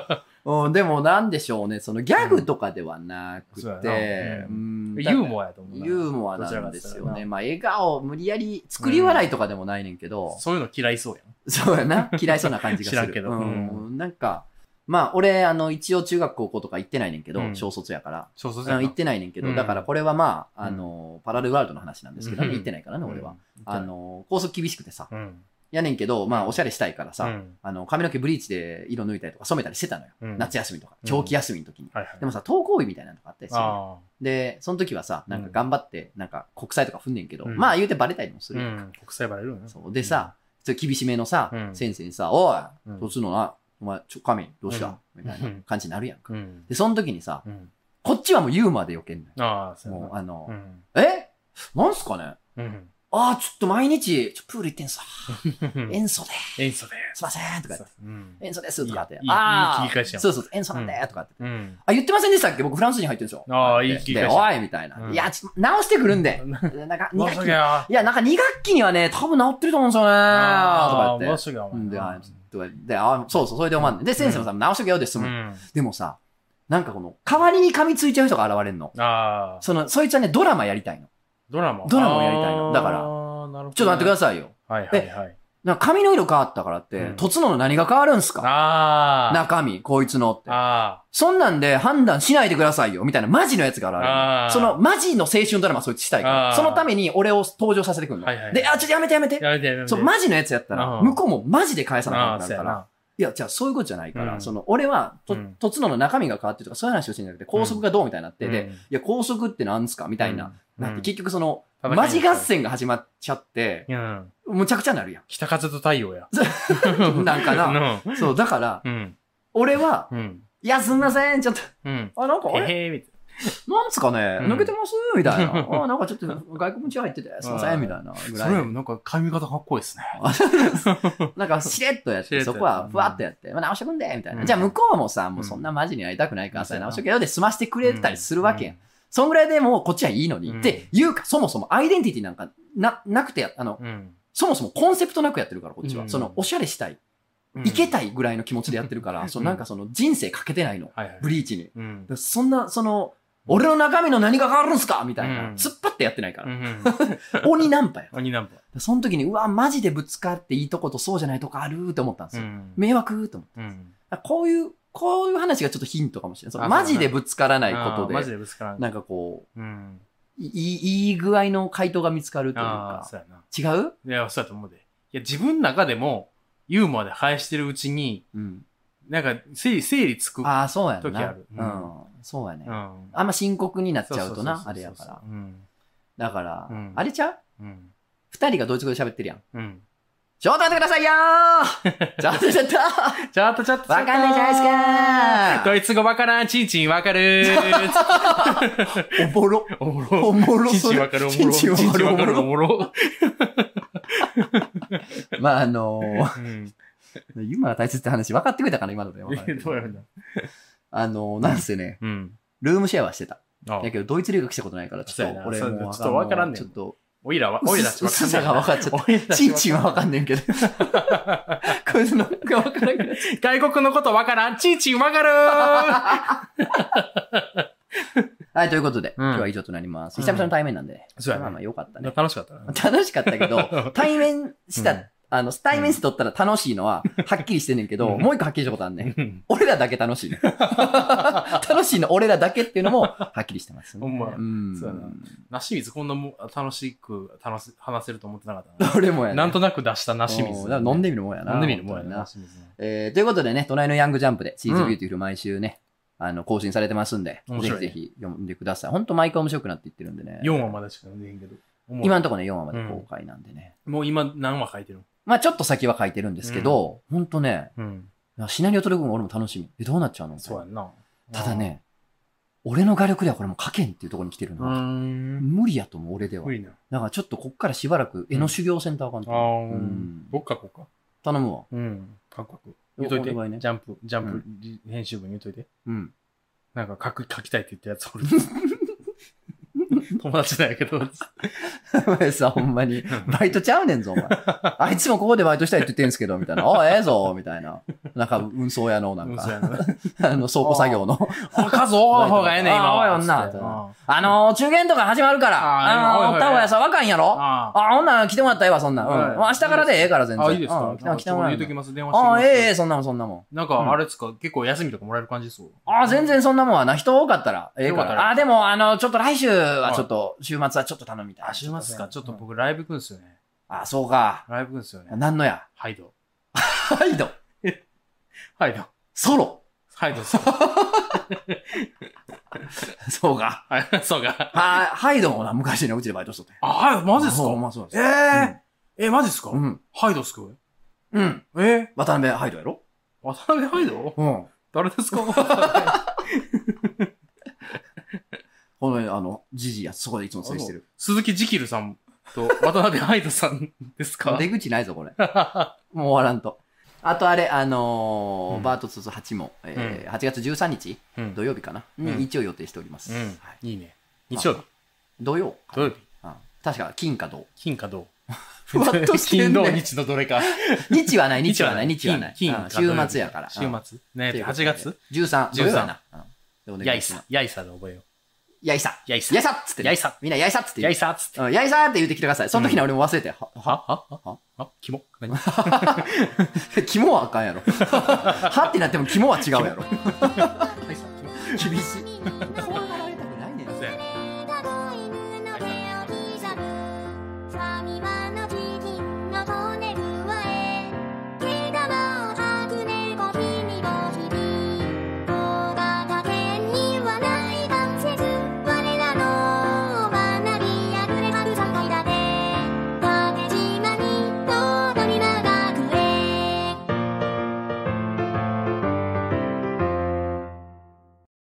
うん、でもなんでしょうね、そのギャグとかではなくて、ユーモアやと思うな。ユーモアなんですよね。なまあ、笑顔、無理やり、作り笑いとかでもないねんけど、そういうの嫌いそうやん。そうやな。嫌いそうな感じがする。知らんけどうん。なんか、まあ、俺、あの、一応中学高校とか行ってないねんけど、うん小卒やから。そうそうあの行ってないねんけど、うんだからこれはまあ、あの、パラレルワールドの話なんですけど行ってないからね、俺は。。うんあ、の、高速厳しくてさ、うん。やねんけど、まあ、おしゃれしたいからさ、うんあの、髪の毛ブリーチで色抜いたりとか染めたりしてたのよ。うん夏休みとか、うん長期休みの時に。はいはい。でもさ、登校日みたいなのがあったりするで、その時はさ、なんか頑張って、なんか国際とか踏んねんけど、うんまあ言うてバレたりもするやんかん。国際バレるよね。そう。でさ、厳しめのさ、うん先生にさ、おい、うんどうすんの？な、お前、ちょ、髪、どうした、うんみたいな感じになるやんか。うん。で、その時にさ、うん。こっちはもうユーモアでよけんのよ。ああ、そうやもう、な。あの、うん。え？なんすかね？うん。ああ、ちょっと毎日、ちょプール行ってんすわ。塩素で、演奏ですいません、とか言って、うん。塩素です、とかってああ、いい切り返しやんそうそう、塩素なんで、とかって。うん。あ、言ってませんでしたっけ？僕フランス人入ってるんですよ。ああいい切り返しで、おい、みたいな。うんいや、ちょっと直してくるんで。なんか、2申し学期いや、なんか2学期にはね、多分治ってると思うんですよね。とかああ、で、あとかで、あそうそう、それで思わんねん。で、先生もさ、直しとけよですもん。うん。でもさ、なんかこの、代わりに噛みついちゃう人が現れんの。ああ。その、そいつはね、ドラマやりたいの。ドラマドラマをやりたいのだからちょっと待ってくださいよ。はいはいはい。な髪の色変わったからってうん、とつのの何が変わるんすか？中身、こいつのって。あそんなんで判断しないでくださいよ、みたいなマジのやつが現れるの。あーそのマジの青春ドラマそいつしたいから。そのために俺を登場させてくるの。はいはいで、あ、ちょっとやめてやめてあ。。やめてやめて。そう、マジのやつやったら、うん向こうもマジで返さなかったから。いや、じゃあそういうことじゃないから、うんその、俺は、とうん、とつのの中身が変わってるとか、そういう話をしてんじゃなくて、高速がどうみたいになって、で、うんいや、高速ってなんすかみたいな。なって、結局その、マジ合戦が始まっちゃって、うん。むちゃくちゃなるや北風と太陽や。ん。なんかな。うん。そう、だから、うん。俺は、うん。いや、すんません、ちょっと、うん。あ、なんか、あれ？へへみたいなんすかね、うん抜けてます？みたいな。あ、なんかちょっと外国血入ってて、すいません、みたいなぐな。らいで。それなんか髪型かっこいいですね。なんか、しれっとやって、そこはふわっとやって、まあ、直してくんで、みたいな。うんじゃあ、向こうもさ、もうそんなマジにやりたくないからさ、うん直してくれよで済ましてくれたりするわけやんう。そんぐらいでもうこっちはいいのに。うんっていうか、そもそもアイデンティティなんかな、なくてや、あの、うん。そもそもコンセプトなくやってるから、こっちは。うんその、おしゃれしたい、うんいけたいぐらいの気持ちでやってるから、そのなんかその人生かけてないの。ブリーチに。そんな、その、俺の中身の何が変わるんすか？みたいな。うん突っ張ってやってないから。うん。鬼ナンパや。鬼ナンパ。その時に、うわ、マジでぶつかっていいとことそうじゃないとこあるって思ったんですよ。うん。迷惑と思って。うん。こういう、こういう話がちょっとヒントかもしれない。マジでぶつからないこあとで、ーマジでぶつからん。なんかこういいいい具合の回答が見つかるというか。そうやな。違う？いや、そうやと思うで。いや、自分の中でも、ユーモアで生してるうちに、うん。なんか、整理、整理つく。ああ、そうやんな。時あるううんん。そうやね。うん。あんま深刻になっちゃうとなあれやから。うん。だからうん、あれちゃう？うん。二人がドイツ語で喋ってるやん。うん。ちょっと待ってくださいよー ちょっとちょっとちょっとちょっと。わかんないじゃないですかドイツ語わからん、チンチンわかる。おぼろ。おもろ。おもろチンチンわかる、おもろ。チンチンわかる？おもろ。まあ、あのー、うん。ユーモアが大切って話分かってくれたかな、今ので。どどうやるんだあのー、なんせね、うん。ルームシェアはしてた。あやけど、ドイツ留学したことないから、ちょっと俺もちょっとわからんねんちょっと、おいらは、おいらちわかん薄さが分かっちゃった。チンチンは分かんねんけど。こいつのが分からんけど。外国のことわからん。チンチンわかる はい、ということで、うん今日は以上となります。うん久々の対面なんでね。そうやねまあまあよかったね。楽しかったな。楽しかったけど、対面した、うんあの、対面して撮ったら楽しいのは、はっきりしてんねんけど、うんもう一個はっきりしたことあんねん。うん俺らだけ楽しいね。楽しいの俺らだけっていうのも、はっきりしてます、ね。ほんまうん。そうやななし水こんなも楽しく楽し話せると思ってなかったな。俺もやね。なんとなく出したなし水。おうだから飲んでみるもんやな。飲んでみるもんやな。なえー、ということでね、隣のヤングジャンプで、シーズンビューティフル毎週ね、あの、更新されてますんで、ぜひぜひ読んでください。ほんと毎回面白くなっていってるんでね。4話までしか読んでへんけど。今のところね、4話まで公開なんでね。もう今何話書いてるまあちょっと先は書いてるんですけど、ほんとね、うん。シナリオ取り組む俺も楽しみ。え、どうなっちゃうの？そうやんな。ただね、俺の画力ではこれもう書けんっていうところに来てるうーな。ん。無理やと思う、俺では。無理な。だからちょっとこっからしばらく絵の修行せんとあかんとあ思う。ーうん僕書こうか。頼むわ。うん。書く書く。言うといて。ジャンプ、ジャンプう、編集部に言うといて。うん。なんか書く、書きたいって言ったやつおる。友達なんやけど。お前さ、ほんまに、バイトちゃうねんぞ、お前。あいつもここでバイトしたいって言ってんすけど、みたいな。あ、ええぞ、みたいな。なんか、運送屋の、なんか、な。あの、倉庫作業の。数多い方がええね、今は。あ多い女ああのー、中元とか始まるから。あのー、おった方がやさ、若いんやろああ、ほんなら来てもらったらええわ、そんなん。うん。はい明日からでええから、全然。あ、いいですか？うん来てもらえる言うときます、電話してきああ。ええええ、そんなもん、そんなもん。なんか、あれですか、結構休みとかもらえる感じですああ、全然そんなもんはな。人多かったら、ええか。らああ、でも、あの、ちょっと来週はちょっと、週末はちょっと頼みたい。あ、週末ですか。ちょっとうん。僕ライブ行くんですよね。あ、そうか。ライブ行くんですよね。なんのや？ハイド。ハイド？ハイド。ソロ？ハイドです。そうか。はい、そうか。は、ハイドもな、昔ね、うちでバイトしとって。あ、はい、マジっすか？まあそうです。えええ、マジっすか？うん。ハイドっすか？うん。え渡辺ハイドやろ？渡辺ハイド？うん。誰ですか？この、あの、ジジイやつ、そこでいつも接してる。鈴木ジキルさんと渡辺ハイドさんですか？出口ないぞ、これ。もう終わらんと。あとあれ、あのーうんバートツー8も、えー8月13日、うん土曜日かな、うんに一応予定しております。うんはい、いいね。日曜日？土曜か土曜日。うん確か、金か土。金か土。ふわっとしてんね金土日のどれか。日はない、日はない、日日はない金金週末やから。週うん末。ねということで8月 ?13、土曜やな。やいさ。やいさで覚えよう。やいさ。やいさやいさっつってね。やいさみんなやいさっつって。やいさっつって。うんやいさって言ってきてください。その時には俺も忘れて。は、はは、はははあ、キモ何？肝はあかんやろ。はってなっても肝は違うやろ。厳しい。